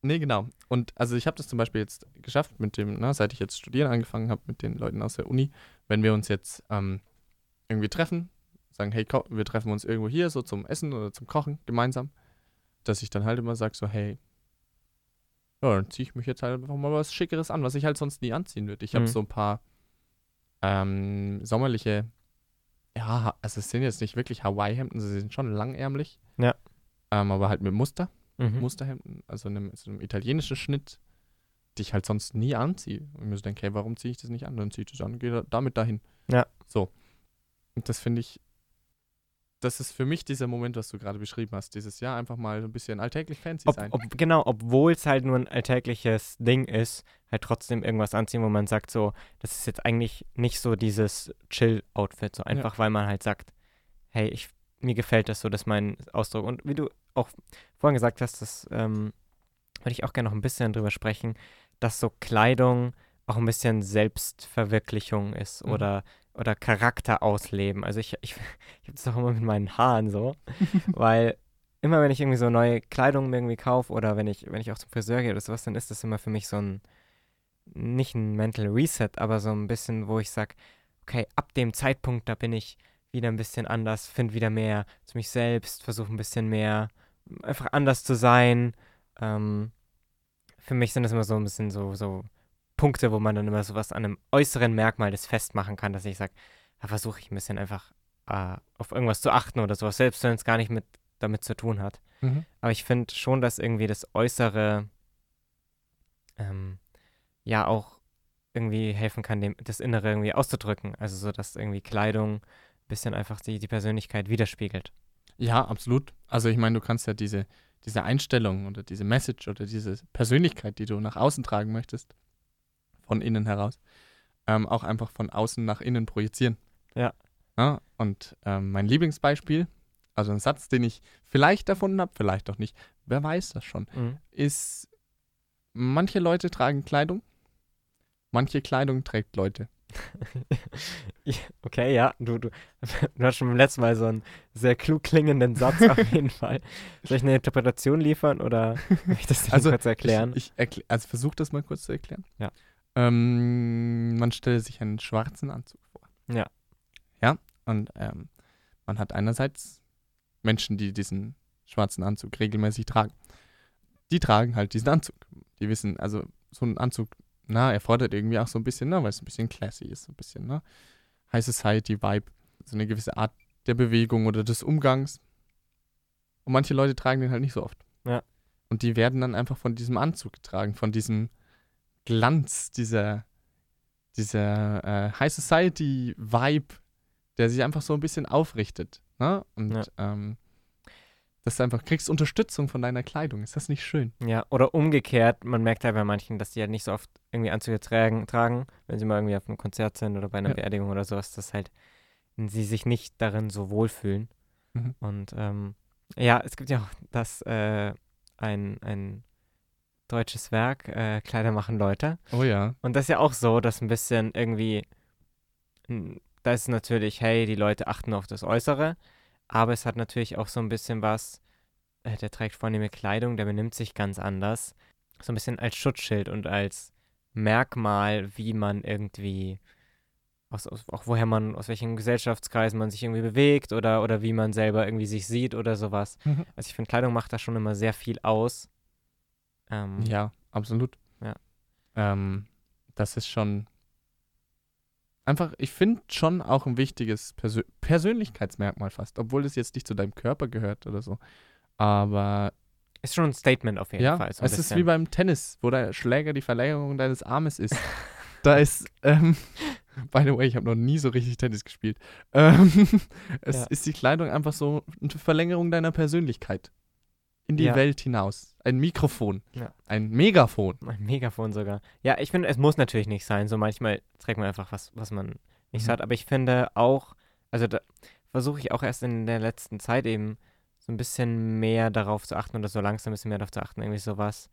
Nee, genau. Und also ich habe das zum Beispiel jetzt geschafft mit dem, na, seit ich jetzt studieren angefangen habe mit den Leuten aus der Uni, wenn wir uns jetzt ähm, irgendwie treffen, sagen, hey, wir treffen uns irgendwo hier so zum Essen oder zum Kochen gemeinsam, dass ich dann halt immer sage so, hey, ja, dann ziehe ich mich jetzt halt einfach mal was Schickeres an, was ich halt sonst nie anziehen würde. Ich habe Mhm. so ein paar ähm, sommerliche, ja, also es sind jetzt nicht wirklich Hawaii-Hemden, sie sind schon langärmlich. Ja. Ähm, aber halt mit Muster. Mhm. Musterhemden, also einem, so einem italienischen Schnitt, die ich halt sonst nie anziehe. Und mir so denke, hey, warum ziehe ich das nicht an? Dann ziehe ich das an und gehe da, damit dahin. Ja. So. Und das finde ich, das ist für mich dieser Moment, was du gerade beschrieben hast. Dieses Jahr einfach mal so ein bisschen alltäglich fancy Ob, sein. ob, genau, obwohl es halt nur ein alltägliches Ding ist, halt trotzdem irgendwas anziehen, wo man sagt, so, das ist jetzt eigentlich nicht so dieses Chill-Outfit, so einfach, weil man halt sagt, hey, ich, mir gefällt das so, das ist mein Ausdruck. Und wie du auch vorhin gesagt hast, das ähm, würde ich auch gerne noch ein bisschen drüber sprechen, dass so Kleidung auch ein bisschen Selbstverwirklichung ist Mhm. oder, oder Charakter ausleben. Also ich, ich, ich habe das auch immer mit meinen Haaren so, weil immer wenn ich irgendwie so neue Kleidung mir irgendwie kaufe oder wenn ich, wenn ich auch zum Friseur gehe oder sowas, dann ist das immer für mich so ein, nicht ein Mental Reset, aber so ein bisschen, wo ich sage, okay, ab dem Zeitpunkt, da bin ich wieder ein bisschen anders, finde wieder mehr zu mich selbst, versuche ein bisschen mehr einfach anders zu sein. Ähm, für mich sind das immer so ein bisschen so, so Punkte, wo man dann immer sowas an einem äußeren Merkmal das festmachen kann, dass ich sage, da versuche ich ein bisschen einfach äh, auf irgendwas zu achten oder sowas, selbst wenn es gar nicht mit damit zu tun hat. Mhm. Aber ich finde schon, dass irgendwie das Äußere ähm, ja auch irgendwie helfen kann, dem, das Innere irgendwie auszudrücken. Also so, dass irgendwie Kleidung ein bisschen einfach die, die Persönlichkeit widerspiegelt. Ja, absolut. Also ich meine, du kannst ja diese, diese Einstellung oder diese Message oder diese Persönlichkeit, die du nach außen tragen möchtest, von innen heraus, ähm, auch einfach von außen nach innen projizieren. Ja. ja und ähm, mein Lieblingsbeispiel, also ein Satz, den ich vielleicht erfunden habe, vielleicht auch nicht, wer weiß das schon, Mhm. ist, manche Leute tragen Kleidung, manche Kleidung trägt Leute. Okay, ja, du, du, du hast schon beim letzten Mal so einen sehr klug klingenden Satz auf jeden Fall. Soll ich eine Interpretation liefern oder möchte ich das dir Also, kurz erklären? Ich, ich erkl also versuch das mal kurz zu erklären. Ja. Ähm, man stelle sich einen schwarzen Anzug vor. Ja. Ja, und ähm, man hat einerseits Menschen, die diesen schwarzen Anzug regelmäßig tragen. Die tragen halt diesen Anzug. Die wissen, also so ein Anzug, na, erfordert irgendwie auch so ein bisschen, ne, weil es ein bisschen classy ist, so ein bisschen, ne? High Society Vibe, so eine gewisse Art der Bewegung oder des Umgangs. Und manche Leute tragen den halt nicht so oft. Ja. Und die werden dann einfach von diesem Anzug getragen, von diesem Glanz, dieser, dieser äh, High Society Vibe, der sich einfach so ein bisschen aufrichtet. Ne? Und Ja. ähm, dass du einfach kriegst Unterstützung von deiner Kleidung. Ist das nicht schön? Ja, oder umgekehrt, man merkt halt bei manchen, dass die halt nicht so oft irgendwie Anzüge tragen, tragen wenn sie mal irgendwie auf einem Konzert sind oder bei einer Ja. Beerdigung oder sowas, dass halt sie sich nicht darin so wohlfühlen. Mhm. Und ähm, ja, es gibt ja auch das, äh, ein, ein deutsches Werk, äh, Kleider machen Leute. Oh ja. Und das ist ja auch so, dass ein bisschen irgendwie, da ist natürlich, hey, die Leute achten auf das Äußere, aber es hat natürlich auch so ein bisschen was, äh, der trägt vornehme Kleidung, der benimmt sich ganz anders, so ein bisschen als Schutzschild und als Merkmal, wie man irgendwie, aus, aus, auch woher man, aus welchen Gesellschaftskreisen man sich irgendwie bewegt oder, oder wie man selber irgendwie sich sieht oder sowas. Mhm. Also ich finde, Kleidung macht da schon immer sehr viel aus. Ähm, Ja, absolut. Ja. Ähm, das ist schon einfach, ich finde schon auch ein wichtiges Persö Persönlichkeitsmerkmal fast, obwohl das jetzt nicht zu deinem Körper gehört oder so. Aber Ist schon ein Statement auf jeden ja, Fall. so es ist bisschen. wie beim Tennis, wo der Schläger die Verlängerung deines Armes ist. da ist, ähm, by the way, ich habe noch nie so richtig Tennis gespielt. Ähm, es Ja. ist die Kleidung einfach so eine Verlängerung deiner Persönlichkeit. In die Ja. Welt hinaus. Ein Mikrofon. Ja. Ein Megafon. Ein Megafon sogar. Ja, ich finde, es muss natürlich nicht sein. So manchmal trägt man einfach was, was man nicht Mhm. hat. Aber ich finde auch, also da versuche ich auch erst in der letzten Zeit eben so ein bisschen mehr darauf zu achten oder so langsam ein bisschen mehr darauf zu achten, irgendwie sowas,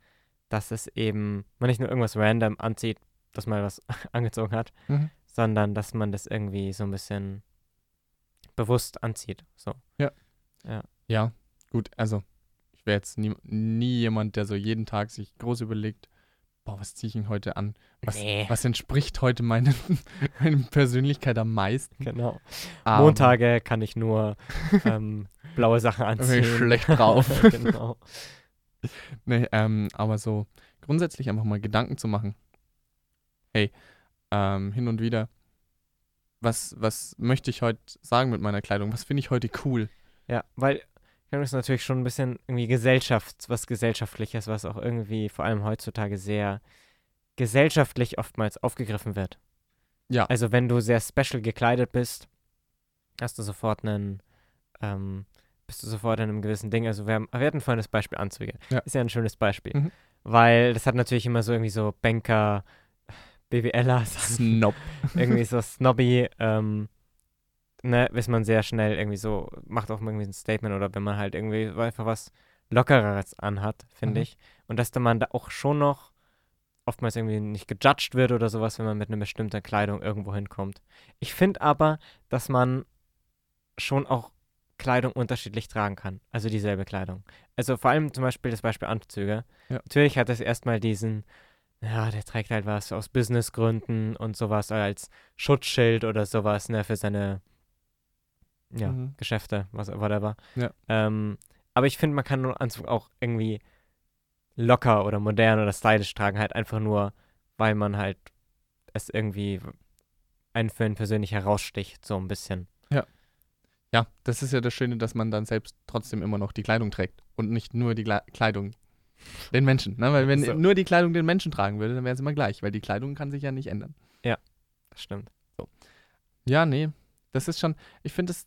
dass es eben, man nicht nur irgendwas random anzieht, dass man was angezogen hat, Mhm. sondern dass man das irgendwie so ein bisschen bewusst anzieht. So. Ja, gut, also wäre jetzt nie, nie jemand, der so jeden Tag sich groß überlegt, boah, was ziehe ich denn heute an? Was, Nee. was entspricht heute meinen, meiner Persönlichkeit am meisten? Genau. Aber- Montage kann ich nur ähm, blaue Sachen anziehen. schlecht drauf. genau. Nee, ähm, aber so grundsätzlich einfach mal Gedanken zu machen. Hey, ähm, hin und wieder, was, was möchte ich heute sagen mit meiner Kleidung? Was finde ich heute cool? Ja, weil Kleidung ist natürlich schon ein bisschen irgendwie Gesellschafts-, was Gesellschaftliches, was auch irgendwie vor allem heutzutage sehr gesellschaftlich oftmals aufgegriffen wird. Ja. Also wenn du sehr special gekleidet bist, hast du sofort einen, ähm, bist du sofort in einem gewissen Ding. Also wir, haben, wir hatten vorhin das Beispiel Anzüge. Ja. Ist ja ein schönes Beispiel. Mhm. Weil das hat natürlich immer so irgendwie so Banker, BWLer, Snob. irgendwie so snobby, ähm, ne, ist man sehr schnell irgendwie so, macht auch irgendwie ein Statement oder wenn man halt irgendwie einfach was Lockereres anhat, finde Mhm. ich. Und dass da man da auch schon noch oftmals irgendwie nicht gejudged wird oder sowas, wenn man mit einer bestimmten Kleidung irgendwo hinkommt. Ich finde aber, dass man schon auch Kleidung unterschiedlich tragen kann. Also dieselbe Kleidung. Also vor allem zum Beispiel das Beispiel Anzüge. Ja. Natürlich hat es erstmal diesen, ja, der trägt halt was aus Businessgründen und sowas als Schutzschild oder sowas, ne, für seine ja, Mhm. Geschäfte, was whatever. Ja. Ähm, aber ich finde, man kann einen Anzug auch irgendwie locker oder modern oder stylisch tragen, halt einfach nur, weil man halt es irgendwie einen für einen persönlich heraussticht, so ein bisschen. Ja, das ist ja das Schöne, dass man dann selbst trotzdem immer noch die Kleidung trägt und nicht nur die Gle Kleidung Den Menschen. Ne? Weil wenn So. nur die Kleidung den Menschen tragen würde, dann wäre es immer gleich, weil die Kleidung kann sich ja nicht ändern. Das stimmt. Ja, nee. Das ist schon, ich finde es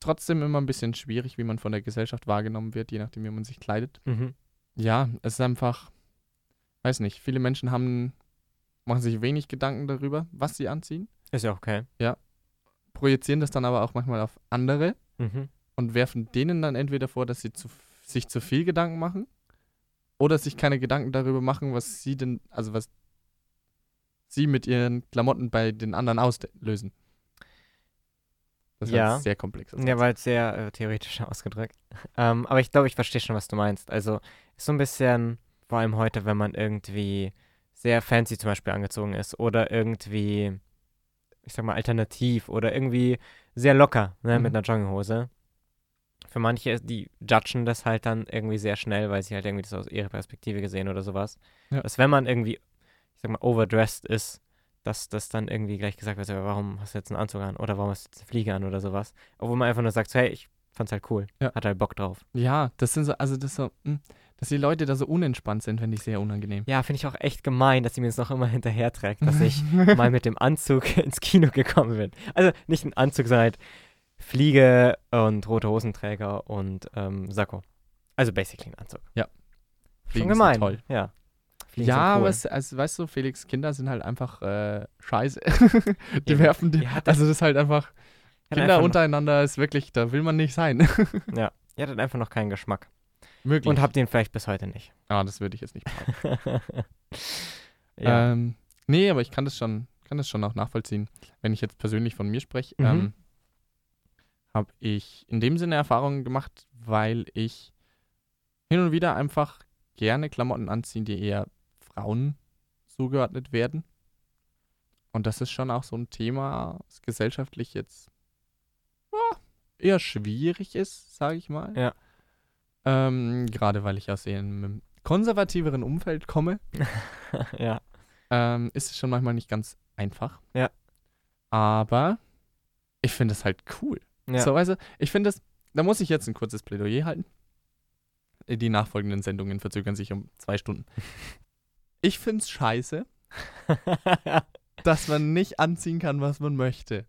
trotzdem immer ein bisschen schwierig, wie man von der Gesellschaft wahrgenommen wird, je nachdem, wie man sich kleidet. Mhm. Ja, es ist einfach, weiß nicht, viele Menschen haben, machen sich wenig Gedanken darüber, was sie anziehen, Ist ja okay. projizieren das dann aber auch manchmal auf andere Mhm. und werfen denen dann entweder vor, dass sie zu, sich zu viel Gedanken machen oder sich keine Gedanken darüber machen, was sie denn, also was sie mit ihren Klamotten bei den anderen auslösen. Das ist Ja. halt sehr komplex. Ja, war jetzt sehr äh, theoretisch ausgedrückt. Ähm, aber ich glaube, ich verstehe schon, was du meinst. Also, ist so ein bisschen, vor allem heute, wenn man irgendwie sehr fancy zum Beispiel angezogen ist oder irgendwie, ich sag mal, alternativ oder irgendwie sehr locker, ne, mit Mhm. einer Jogginghose. Für manche, die judgen das halt dann irgendwie sehr schnell, weil sie halt irgendwie das aus ihrer Perspektive gesehen oder sowas. Ja. Dass wenn man irgendwie, ich sag mal, overdressed ist, dass das dann irgendwie gleich gesagt wird, ja, warum hast du jetzt einen Anzug an oder warum hast du jetzt eine Fliege an oder sowas. Obwohl man einfach nur sagt, hey, ich fand's halt cool. Ja. Hat halt Bock drauf. Ja, das sind so, also das so, mh, dass die Leute da so unentspannt sind, finde ich sehr unangenehm. Ja, finde ich auch echt gemein, dass sie mir jetzt noch immer hinterher trägt, dass ich mal mit dem Anzug ins Kino gekommen bin. Also nicht ein Anzug, sondern halt Fliege und rote Hosenträger und ähm, Sakko. Also basically ein Anzug. Fliegen Schon gemein. toll. Ja. Fliegen ja, aber es, also, weißt du, Felix Kinder sind halt einfach äh, scheiße. die Eben. werfen die. Ja, das- also das ist halt einfach. Kinder einfach untereinander ist wirklich, da will man nicht sein. Ja, ihr hattet einfach noch keinen Geschmack. Wirklich. Und habt den vielleicht bis heute nicht. ah, das würde ich jetzt nicht machen. ja. Ähm, nee, aber ich kann das schon, kann das schon auch nachvollziehen. Wenn ich jetzt persönlich von mir spreche, Mhm. ähm, habe ich in dem Sinne Erfahrungen gemacht, weil ich hin und wieder einfach gerne Klamotten anziehe, die eher Frauen zugeordnet werden. Und das ist schon auch so ein Thema, das gesellschaftlich jetzt ja, eher schwierig ist, sage ich mal. Ja. Ähm, gerade weil ich aus einem konservativeren Umfeld komme ja. ähm, ist es schon manchmal nicht ganz einfach. Ja. Aber ich finde es halt cool. Ja. So, du, ich finde es, da muss ich jetzt ein kurzes Plädoyer halten. Die nachfolgenden Sendungen verzögern sich um zwei Stunden. Ich finde es scheiße, dass man nicht anziehen kann, was man möchte.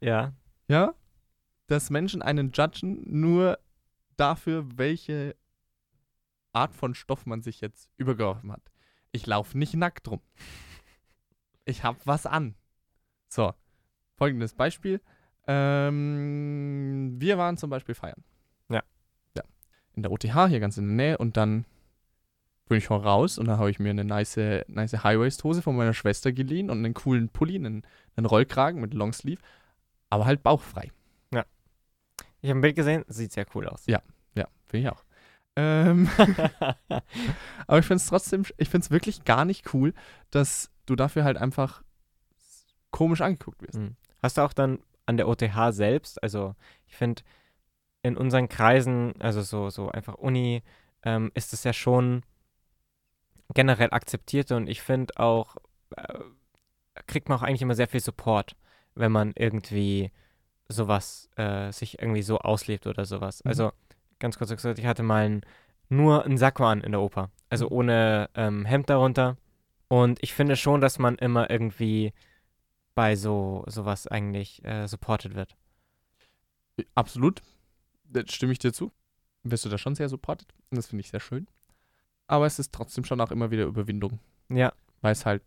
ja. Ja? Dass Menschen einen judgen nur dafür, welche Art von Stoff man sich jetzt übergeworfen hat. Ich laufe nicht nackt rum. Ich habe was an. So, folgendes Beispiel. Ähm, wir waren zum Beispiel feiern. Ja. Ja. In der OTH, hier ganz in der Nähe. Und dann bin ich raus und da habe ich mir eine nice, nice High-Waist-Hose von meiner Schwester geliehen und einen coolen Pulli, einen, einen Rollkragen mit Longsleeve. Aber halt bauchfrei. Ich habe ein Bild gesehen, sieht sehr cool aus. Ja, finde ich auch. Ähm, aber ich finde es trotzdem, ich finde es wirklich gar nicht cool, dass du dafür halt einfach komisch angeguckt wirst. Mhm. Hast du auch dann an der OTH selbst, also ich finde, in unseren Kreisen, also so, so einfach Uni, ähm, ist es ja schon generell akzeptiert und ich finde auch, äh, kriegt man auch eigentlich immer sehr viel Support, wenn man irgendwie sowas äh, sich irgendwie so auslebt oder sowas. Mhm. Also ganz kurz gesagt, ich hatte mal ein, nur einen Sakko an in der Oper, also Mhm. ohne ähm, Hemd darunter. Und ich finde schon, dass man immer irgendwie bei so sowas eigentlich äh, supported wird. Absolut. Da stimme ich dir zu. Wirst du da schon sehr supportet. Und das finde ich sehr schön. Aber es ist trotzdem schon auch immer wieder Überwindung. Ja, Weil es halt,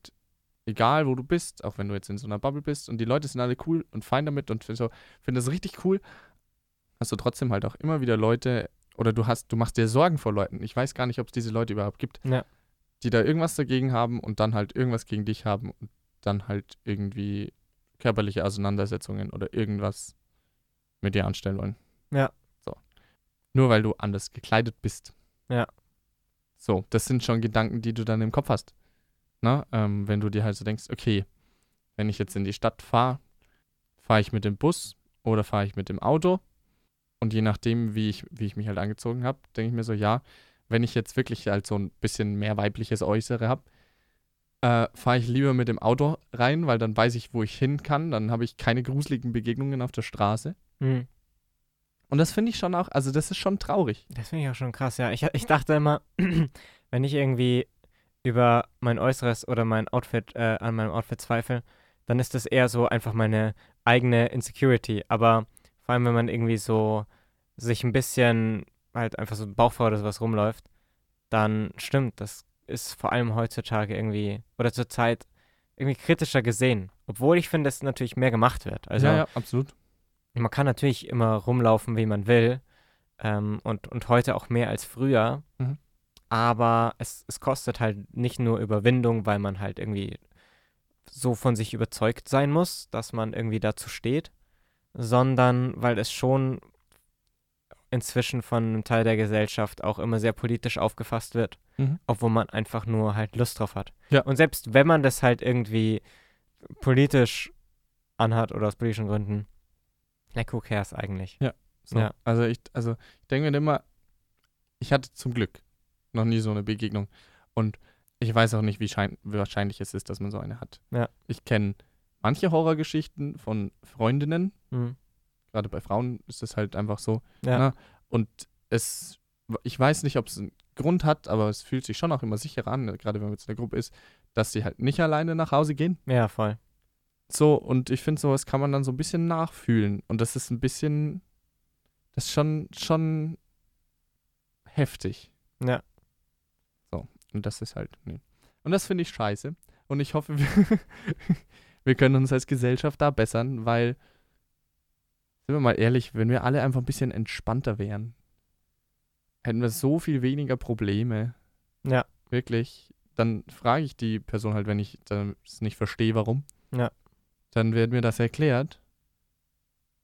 egal wo du bist, auch wenn du jetzt in so einer Bubble bist und die Leute sind alle cool und fein damit und so, finde das richtig cool, hast du trotzdem halt auch immer wieder Leute oder du hast, du machst dir Sorgen vor Leuten. Ich weiß gar nicht, ob es diese Leute überhaupt gibt, Ja. die da irgendwas dagegen haben und dann halt irgendwas gegen dich haben und dann halt irgendwie körperliche Auseinandersetzungen oder irgendwas mit dir anstellen wollen. Ja. So. Nur weil du anders gekleidet bist. Ja. So, das sind schon Gedanken, die du dann im Kopf hast. Na, ähm, wenn du dir halt so denkst, okay, wenn ich jetzt in die Stadt fahre, fahre ich mit dem Bus oder fahre ich mit dem Auto? Und je nachdem, wie ich, wie ich mich halt angezogen habe, denke ich mir so, ja, wenn ich jetzt wirklich halt so ein bisschen mehr weibliches Äußere habe, äh, fahre ich lieber mit dem Auto rein, weil dann weiß ich, wo ich hin kann. Dann habe ich keine gruseligen Begegnungen auf der Straße. Mhm. Und das finde ich schon auch, also das ist schon traurig. Das finde ich auch schon krass, ja. Ich, ich dachte immer, wenn ich irgendwie über mein Äußeres oder mein Outfit, äh, an meinem Outfit zweifle, dann ist das eher so einfach meine eigene Insecurity. Aber vor allem, wenn man irgendwie so sich ein bisschen halt einfach so Bauch vor oder sowas rumläuft, dann stimmt, das ist vor allem heutzutage irgendwie oder zur Zeit irgendwie kritischer gesehen. Obwohl ich finde, dass natürlich mehr gemacht wird. Also, ja, ja, absolut. Man kann natürlich immer rumlaufen, wie man will. Ähm, und, und heute auch mehr als früher. Mhm. Aber es, es kostet halt nicht nur Überwindung, weil man halt irgendwie so von sich überzeugt sein muss, dass man irgendwie dazu steht, sondern weil es schon inzwischen von einem Teil der Gesellschaft auch immer sehr politisch aufgefasst wird, mhm. obwohl man einfach nur halt Lust drauf hat. Ja. Und selbst wenn man das halt irgendwie politisch anhat oder aus politischen Gründen, like who cares eigentlich? Ja. So. ja. Also ich, also ich denke mir immer, ich hatte zum Glück noch nie so eine Begegnung und ich weiß auch nicht, wie, wie wahrscheinlich es ist, dass man so eine hat. Ja. Ich kenne manche Horrorgeschichten von Freundinnen, mhm gerade bei Frauen ist das halt einfach so. Ja. Ne? Und es, ich weiß nicht, ob es einen Grund hat, aber es fühlt sich schon auch immer sicherer an, gerade wenn man jetzt in der Gruppe ist, dass sie halt nicht alleine nach Hause gehen. Ja, voll. So, und ich finde, sowas kann man dann so ein bisschen nachfühlen. Und das ist ein bisschen, das ist schon, schon heftig. Ja. So, und das ist halt, nee. Und das finde ich scheiße. Und ich hoffe, wir, wir können uns als Gesellschaft da bessern, weil sind wir mal ehrlich, wenn wir alle einfach ein bisschen entspannter wären, hätten wir so viel weniger Probleme. Ja. Wirklich. Dann frage ich die Person halt, wenn ich das nicht verstehe, warum. Ja. Dann wird mir das erklärt.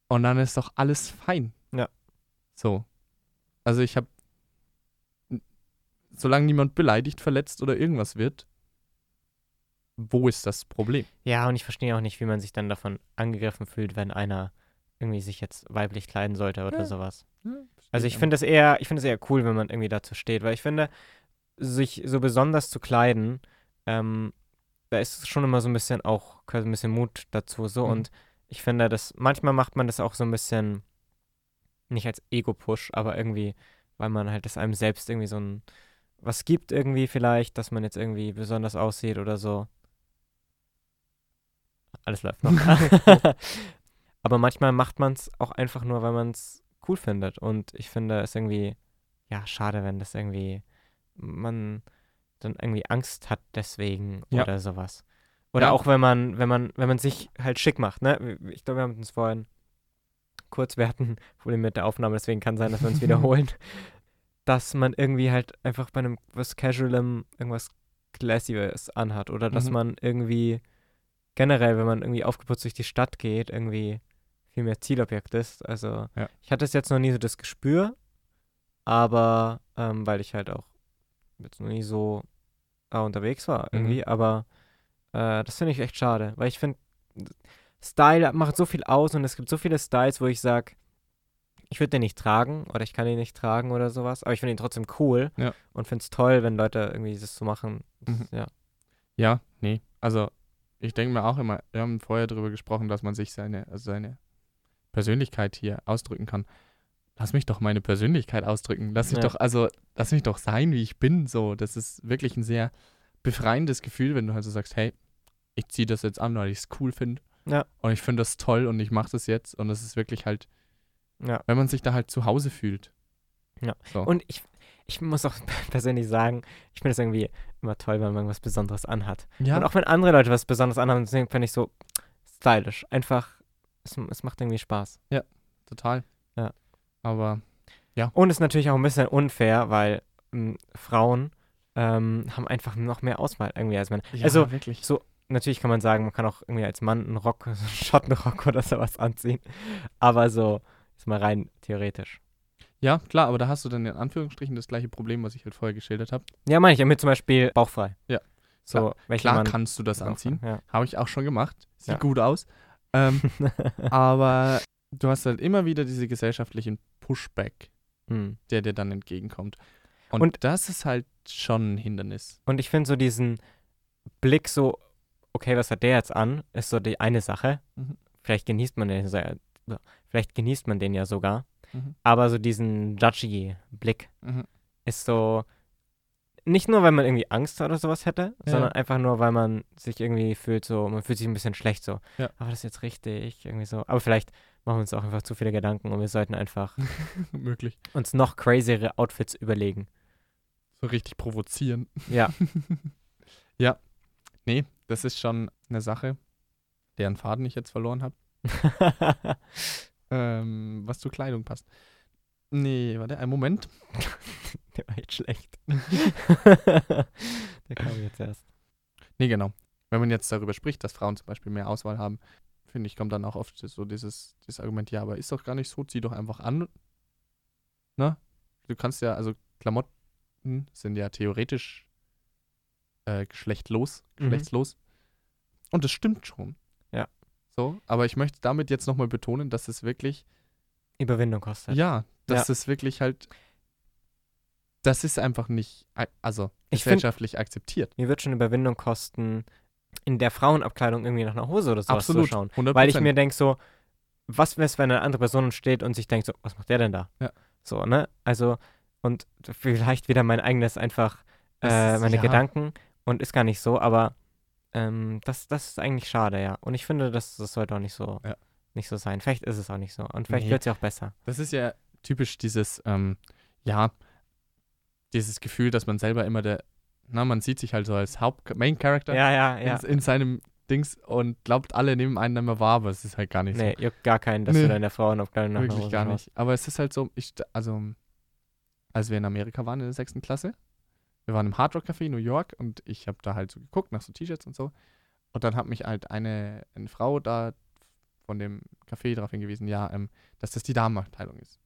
Und dann ist doch alles fein. Ja. So. Also ich habe, solange niemand beleidigt, verletzt oder irgendwas wird, wo ist das Problem? Ja, und ich verstehe auch nicht, wie man sich dann davon angegriffen fühlt, wenn einer irgendwie sich jetzt weiblich kleiden sollte oder ja. sowas. Ja, also ich finde es eher, ich finde es eher cool, wenn man irgendwie dazu steht, weil ich finde, sich so besonders zu kleiden, ähm, da ist schon immer so ein bisschen auch ein bisschen Mut dazu so mhm. und ich finde, dass manchmal macht man das auch so ein bisschen nicht als Ego-Push, aber irgendwie, weil man halt es einem selbst irgendwie so ein was gibt irgendwie vielleicht, dass man jetzt irgendwie besonders aussieht oder so. Alles läuft noch. Aber manchmal macht man es auch einfach nur, weil man es cool findet. Und ich finde es irgendwie, ja, schade, wenn das irgendwie, man dann irgendwie Angst hat deswegen ja. oder sowas. Oder ja. auch wenn man, wenn man, wenn man sich halt schick macht, ne? Ich glaube, wir haben uns vorhin kurz, wir hatten Probleme mit der Aufnahme, deswegen kann sein, dass wir uns wiederholen. dass man irgendwie halt einfach bei einem was Casualem irgendwas Classy anhat. Oder dass mhm. man irgendwie generell, wenn man irgendwie aufgeputzt durch die Stadt geht, irgendwie viel mehr Zielobjekt ist. Also ja. ich hatte es jetzt noch nie so das Gespür, aber ähm, weil ich halt auch jetzt noch nie so äh, unterwegs war irgendwie, mhm. aber äh, das finde ich echt schade, weil ich finde, Style macht so viel aus und es gibt so viele Styles, wo ich sage, ich würde den nicht tragen oder ich kann ihn nicht tragen oder sowas, aber ich finde ihn trotzdem cool ja. und finde es toll, wenn Leute irgendwie das so machen. Das, mhm. Ja. Ja, nee. Also ich denke mir auch immer, wir haben vorher darüber gesprochen, dass man sich seine, also seine Persönlichkeit hier ausdrücken kann. Lass mich doch meine Persönlichkeit ausdrücken. Lass mich ja. doch, also, lass mich doch sein, wie ich bin. So, das ist wirklich ein sehr befreiendes Gefühl, wenn du halt so sagst, hey, ich ziehe das jetzt an, weil ich es cool finde. Ja. Und ich finde das toll und ich mache das jetzt. Und das ist wirklich halt, ja. wenn man sich da halt zu Hause fühlt. Ja. So. Und ich, ich muss auch persönlich sagen, ich finde es irgendwie immer toll, wenn man was Besonderes anhat. Ja. Und auch wenn andere Leute was Besonderes anhaben, finde ich so stylisch. Einfach es, es macht irgendwie Spaß. Ja, total. Aber ja. Und es ist natürlich auch ein bisschen unfair, weil m, Frauen ähm, haben einfach noch mehr Auswahl irgendwie als Männer. Ja, also wirklich. so natürlich kann man sagen, man kann auch irgendwie als Mann einen Rock, so einen Schottenrock oder sowas anziehen. Aber so ist mal rein theoretisch. Ja, klar, aber da hast du dann in Anführungsstrichen das gleiche Problem, was ich halt vorher geschildert habe. Ja, meine ich, mit zum Beispiel bauchfrei. Ja. So, klar, klar kannst du das anziehen. Ja. Habe ich auch schon gemacht. Sieht ja. gut aus. Ähm, aber du hast halt immer wieder diese gesellschaftlichen Pushback, hm. der dir dann entgegenkommt. Und, und, das ist halt schon ein Hindernis. Und ich finde so diesen Blick so, okay, was hat der jetzt an, ist so die eine Sache. Mhm. Vielleicht genießt man den, vielleicht genießt man den ja sogar. Mhm. Aber so diesen judgy Blick Mhm. ist so, nicht nur, weil man irgendwie Angst oder sowas hätte, Ja. sondern einfach nur, weil man sich irgendwie fühlt so, man fühlt sich ein bisschen schlecht so. Ja. Aber das ist jetzt richtig, irgendwie so. Aber vielleicht machen wir uns auch einfach zu viele Gedanken und wir sollten einfach Möglich. uns noch crazyere Outfits überlegen. So richtig provozieren. Ja. ja. Nee, das ist schon eine Sache, deren Faden ich jetzt verloren habe. Ähm, was zur Kleidung passt. Nee, warte, einen Moment. Der war jetzt schlecht. Der kam jetzt erst. Nee, genau. Wenn man jetzt darüber spricht, dass Frauen zum Beispiel mehr Auswahl haben, finde ich, kommt dann auch oft so dieses, dieses Argument, ja, aber ist doch gar nicht so, zieh doch einfach an. Ne? Du kannst ja, also Klamotten sind ja theoretisch äh, geschlechtlos, Mhm. geschlechtslos. Und das stimmt schon. Ja. So, aber ich möchte damit jetzt nochmal betonen, dass es wirklich, Überwindung kostet. ja, dass Ja. es wirklich halt, das ist einfach nicht, also Ich find- gesellschaftlich akzeptiert. Mir wird schon Überwindung kosten, in der Frauenabkleidung irgendwie nach einer Hose oder sowas Absolut, zu schauen. 100%. Weil ich mir denke so, was wäre es, wenn eine andere Person steht und sich denkt so, was macht der denn da? Ja. So, ne? Also, und vielleicht wieder mein eigenes einfach, äh, meine ja. Gedanken und ist gar nicht so, aber ähm, das, das ist eigentlich schade, ja. Und ich finde, das, das sollte auch nicht so, Ja. nicht so sein. Vielleicht ist es auch nicht so. Und vielleicht Nee. wird es ja auch besser. Das ist ja typisch dieses, ähm, ja, dieses Gefühl, dass man selber immer der, na, man sieht sich halt so als Haupt-Main-Character Ja, ja, ja. in, in seinem Dings und glaubt, alle nehmen einen immer wahr, aber es ist halt gar nicht Nee, juckt gar keinen, dass Nee. du deine Frauenabkleidung so. nach Wirklich gar nicht. Aber es ist halt so, ich, also, als wir in Amerika waren in der sechsten Klasse, wir waren im Hard Rock Café in New York und ich habe da halt so geguckt nach so T-Shirts und so. Und dann hat mich halt eine, eine Frau da von dem Café darauf hingewiesen, ja, ähm, dass das die Damenabteilung ist.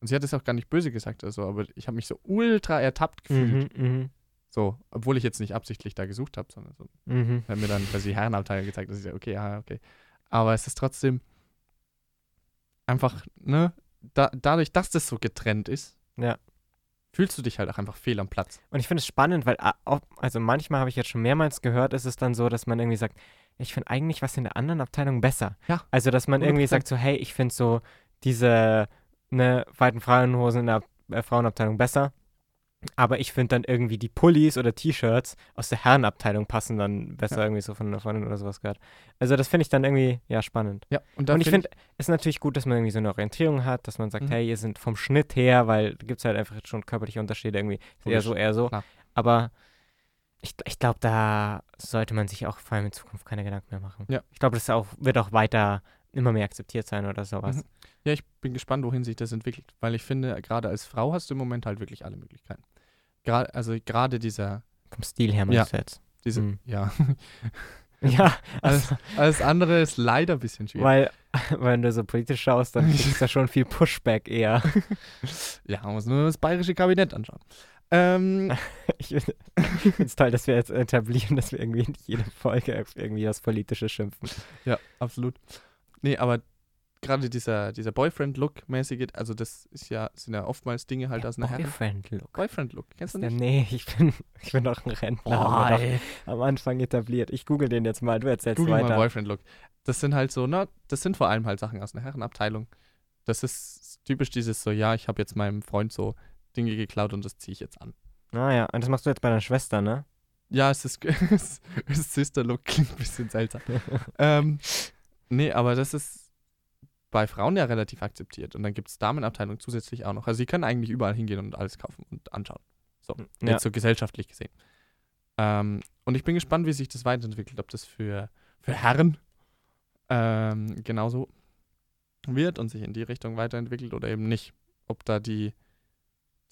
Und sie hat es auch gar nicht böse gesagt oder so, aber ich habe mich so ultra ertappt gefühlt. Mhm, mhm, So, obwohl ich jetzt nicht absichtlich da gesucht habe, sondern so, mhm. hat mir dann quasi die Herrenabteilung gezeigt, dass ich so, okay, ja, okay. Aber es ist trotzdem einfach, ne, da, dadurch, dass das so getrennt ist, Ja. fühlst du dich halt auch einfach fehl am Platz. Und ich finde es spannend, weil a- auch, also manchmal habe ich jetzt schon mehrmals gehört, ist es dann so, dass man irgendwie sagt, ich finde eigentlich was in der anderen Abteilung besser. Ja. Also, dass man irgendwie 100%. sagt so, hey, ich finde so diese ne, weiten Frauenhosen in der äh, Frauenabteilung besser. Aber ich finde dann irgendwie die Pullis oder T-Shirts aus der Herrenabteilung passen dann besser Ja. irgendwie so von einer Freundin oder sowas gehört. Also das finde ich dann irgendwie, ja, spannend. Ja, und, Und ich find finde, es ist natürlich gut, dass man irgendwie so eine Orientierung hat, dass man sagt, Mhm. hey, ihr sind vom Schnitt her, weil da gibt es halt einfach jetzt schon körperliche Unterschiede irgendwie. Ist eher Logisch, so, eher so. klar. Aber ich, ich glaube, da sollte man sich auch vor allem in Zukunft keine Gedanken mehr machen. Ja. Ich glaube, das auch, wird auch weiter immer mehr akzeptiert sein oder sowas. Mhm. Ja, ich bin gespannt, wohin sich das entwickelt, weil ich finde, gerade als Frau hast du im Moment halt wirklich alle Möglichkeiten. Gra also gerade dieser, Vom Stil her Ja. meinst du jetzt. diese, Mhm. ja, Ja, alles, alles andere ist leider ein bisschen schwierig. weil, wenn du so politisch schaust, dann du da schon viel Pushback eher. ja, man muss nur das bayerische Kabinett anschauen. Ähm, Ich finde es toll, dass wir jetzt etablieren, dass wir irgendwie nicht jede Folge irgendwie das Politische schimpfen. Ja, absolut. Nee, aber gerade dieser, dieser Boyfriend-Look-mäßige, also das ist ja, sind ja oftmals Dinge halt aus einer. Boyfriend-Look. Boyfriend-Look, kennst du Ja, nicht? nee, ich bin, ich bin doch ein Rentner. ey. am Anfang etabliert. Ich google den jetzt mal, du erzählst Google mal weiter. Boyfriend-Look. Das sind halt so, ne, das sind vor allem halt Sachen aus einer Herrenabteilung. Das ist typisch dieses so, ja, ich habe jetzt meinem Freund so Dinge geklaut und das ziehe ich jetzt an. Ah ja, und das machst du jetzt bei deiner Schwester, ne? Ja, es ist, es ist Sister-Look, klingt ein bisschen seltsam. ähm, nee, aber das ist bei Frauen ja relativ akzeptiert. Und dann gibt es Damenabteilung zusätzlich auch noch. Also sie können eigentlich überall hingehen und alles kaufen und anschauen. So, Ja. jetzt so gesellschaftlich gesehen. Ähm, und ich bin gespannt, wie sich das weiterentwickelt, ob das für, für Herren ähm, genauso wird und sich in die Richtung weiterentwickelt oder eben nicht. Ob da die,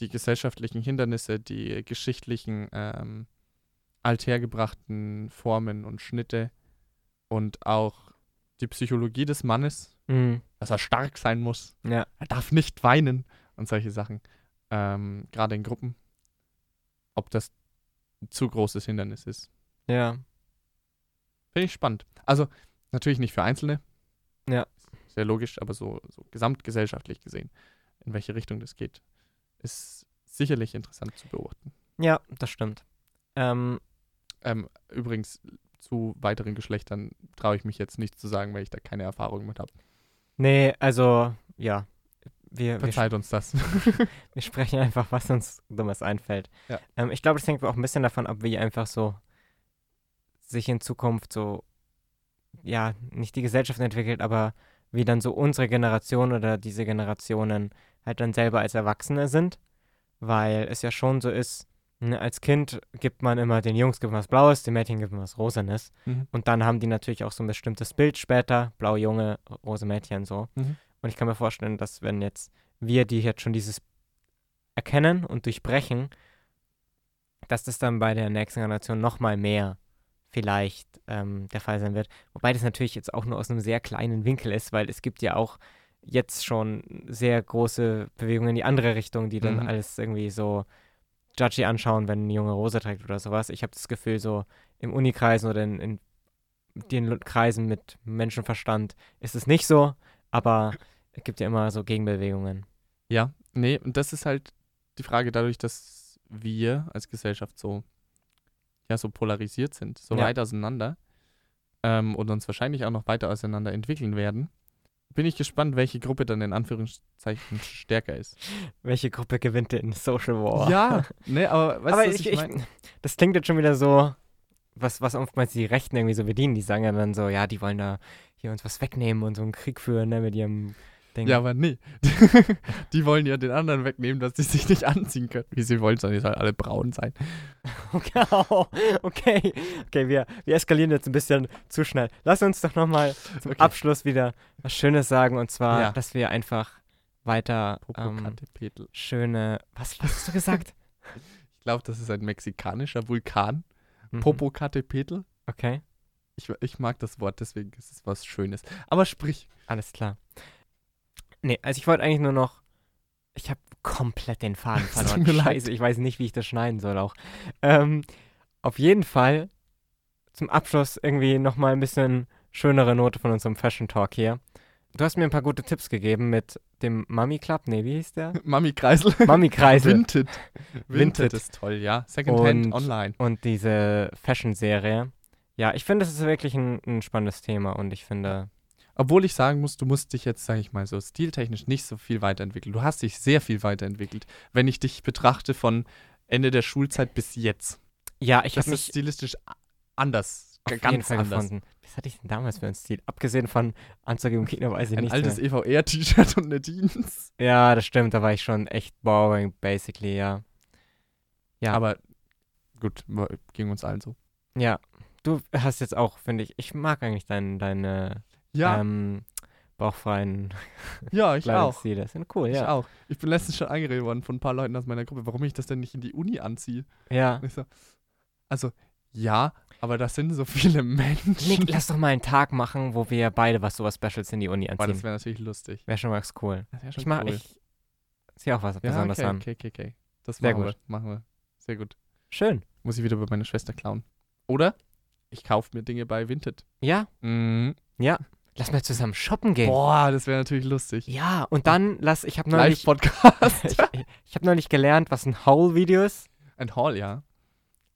die gesellschaftlichen Hindernisse, die geschichtlichen ähm, althergebrachten Formen und Schnitte und auch die Psychologie des Mannes, Mhm. dass er stark sein muss, Ja, er darf nicht weinen und solche Sachen, ähm, gerade in Gruppen, ob das ein zu großes Hindernis ist. ja. Finde ich spannend. Also natürlich nicht für Einzelne. Ja. Sehr logisch, aber so, so gesamtgesellschaftlich gesehen, in welche Richtung das geht, ist sicherlich interessant zu beobachten. Ja, das stimmt. Ähm, Ähm, übrigens, zu weiteren Geschlechtern traue ich mich jetzt nicht zu sagen, weil ich da keine Erfahrung mit habe. nee, also, ja. wir, wir, Verzeiht uns das. wir sprechen einfach, was uns Dummes einfällt. Ja. Ähm, ich glaube, das hängt auch ein bisschen davon ab, wie einfach so sich in Zukunft so, ja, nicht die Gesellschaft entwickelt, aber wie dann so unsere Generation oder diese Generationen halt dann selber als Erwachsene sind. Weil es ja schon so ist, als Kind gibt man immer den Jungs gibt man was Blaues, den Mädchen gibt man was Rosanes. Mhm. Und dann haben die natürlich auch so ein bestimmtes Bild später, blau Junge, rose Mädchen so. Mhm. Und ich kann mir vorstellen, dass wenn jetzt wir, die jetzt schon dieses erkennen und durchbrechen, dass das dann bei der nächsten Generation nochmal mehr vielleicht ähm, der Fall sein wird. Wobei das natürlich jetzt auch nur aus einem sehr kleinen Winkel ist, weil es gibt ja auch jetzt schon sehr große Bewegungen in die andere Richtung, die dann Mhm. alles irgendwie so judgy anschauen, wenn ein Junge Rose trägt oder sowas. Ich habe das Gefühl, so im Unikreisen oder in, in den Kreisen mit Menschenverstand ist es nicht so, aber es gibt ja immer so Gegenbewegungen. Ja, nee, und das ist halt die Frage dadurch, dass wir als Gesellschaft so, ja, so polarisiert sind, so Ja. weit auseinander ähm, und uns wahrscheinlich auch noch weiter auseinander entwickeln werden. Bin ich gespannt, welche Gruppe dann in Anführungszeichen stärker ist. Welche Gruppe gewinnt den Social War? Ja, ne, aber weißt aber du, was ich, ich, ich, mein? das klingt jetzt schon wieder so, was, was oftmals die Rechten irgendwie so bedienen. Die sagen ja dann so, ja, die wollen da hier uns was wegnehmen und so einen Krieg führen, ne, mit ihrem Ding. Ja, aber nee. die wollen ja den anderen wegnehmen, dass sie sich nicht anziehen können, wie sie wollen, sondern die sollen alle braun sein. Okay, okay, okay wir, wir eskalieren jetzt ein bisschen zu schnell. Lass uns doch nochmal zum Okay. Abschluss wieder was Schönes sagen und zwar, Ja. dass wir einfach weiter ähm, schöne, was, was hast du gesagt? Ich glaube, das ist ein mexikanischer Vulkan. Mhm. Popocatépetl. Okay, Ich, ich mag das Wort, deswegen ist es was Schönes. Aber sprich. alles klar. Nee, also ich wollte eigentlich nur noch, ich habe komplett den Faden Es verloren. Scheiße, ich weiß nicht, wie ich das schneiden soll auch. Ähm, auf jeden Fall zum Abschluss irgendwie nochmal ein bisschen schönere Note von unserem Fashion Talk hier. Du hast mir ein paar gute Tipps gegeben mit dem Mummy Club. Nee, wie hieß der? Mami Kreisel. Mummy Kreisel. Vinted. Vinted. Vinted ist toll, ja. Secondhand Und- online. und diese Fashion-Serie. Ja, ich finde, das ist wirklich ein, ein spannendes Thema und ich finde, Obwohl ich sagen muss, du musst dich jetzt, sage ich mal, so stiltechnisch nicht so viel weiterentwickeln. Du hast dich sehr viel weiterentwickelt, wenn ich dich betrachte von Ende der Schulzeit bis jetzt. ja, ich Das habe mich stilistisch anders. auf ganz jeden Fall anders. gefunden. Was hatte ich denn damals für einen Stil? Abgesehen von Anzug im weiß ich Ein nicht altes mehr. EVR-T-Shirt und eine Jeans. Ja, das stimmt, da war ich schon echt boring, basically, ja. Ja. Aber gut, ging uns allen so. Ja, du hast jetzt auch, finde ich, ich mag eigentlich dein, deine Ja, ähm, bauchfreien ja, ich auch. Kleidungsstile. Sind cool, Ich ja. auch. Ich bin letztens schon angeredet worden von ein paar Leuten aus meiner Gruppe, warum ich das denn nicht in die Uni anziehe. Ja. Ich so, also, ja, aber das sind so viele Menschen. Nick, lass doch mal einen Tag machen, wo wir beide was sowas Specials in die Uni Boah, anziehen. das wäre natürlich lustig. Wäre schon was cool. Das schon Ich mach, cool. ich zieh auch was ja, Besonderes okay, an. okay, okay, okay. Das Sehr machen gut. wir. Machen wir. Sehr gut. Schön. Muss ich wieder bei meiner Schwester klauen. Oder ich kaufe mir Dinge bei Vinted. Ja, Mhm. ja. Lass mal zusammen shoppen gehen. Boah, das wäre natürlich lustig. Ja, und dann lass, ich habe neulich, Live-Podcast. ich, ich habe neulich gelernt, was ein Haul-Video ist. Ein Hall, ja.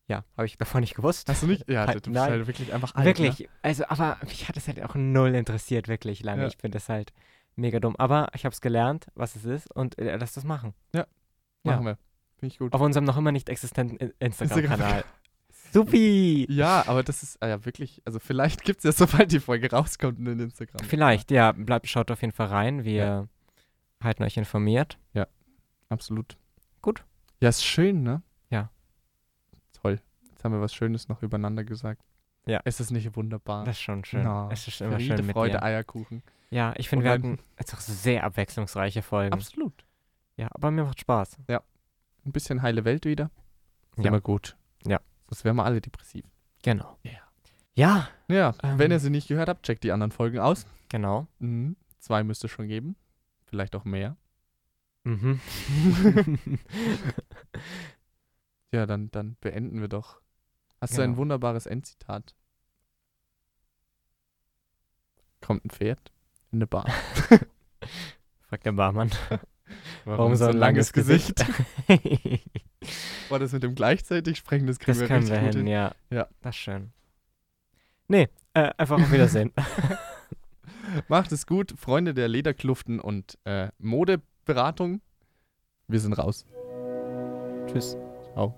Ja, habe ich davor nicht gewusst. Hast du nicht? Ja, Halt, du bist nein. halt wirklich einfach alt, Wirklich, also, aber mich hat es halt auch null interessiert, wirklich lange. Ja. Ich finde das halt mega dumm. Aber ich habe es gelernt, was es ist und äh, lass das machen. Ne? Machen wir. Finde ich gut. Auf unserem noch immer nicht existenten In- Instagram-Kanal. Supi! Ja, aber das ist äh, ja wirklich, also vielleicht gibt es ja, sobald die Folge rauskommt, in Instagram. Vielleicht, ja, bleibt, schaut auf jeden Fall rein. Wir halten euch informiert. Absolut. Gut. Ja, ist schön, ne? Ja. Toll. Jetzt haben wir was Schönes noch übereinander gesagt. Ja. Ist es nicht wunderbar? Das ist schon schön. Na, es ist immer Friede, schön mit Freude, dir. Eierkuchen. Ja, ich finde, wir hatten jetzt auch sehr abwechslungsreiche Folgen. Absolut. Ja, aber mir macht Spaß. Ein bisschen heile Welt wieder. Ist Ja. immer gut. Ja. Sonst wären wir alle depressiv. Genau. Ja. Ja, Ja, Ähm. wenn ihr sie nicht gehört habt, checkt die anderen Folgen aus. genau. Mhm. Zwei müsste es schon geben. Vielleicht auch mehr. Mhm. Ja, dann, dann beenden wir doch. Hast du ein Genau. wunderbares Endzitat? Kommt ein Pferd in eine Bar. Fragt der Barmann. Warum so ein langes Gesicht? Boah, das mit dem gleichzeitig sprechen, das kriegen das wir können wir hin, hin. ja. Ja. Das ist schön. Nee, äh, einfach auf Wiedersehen. Macht es gut, Freunde der Lederkluften und äh, Mode Beratung. Wir sind raus. Tschüss. Ciao.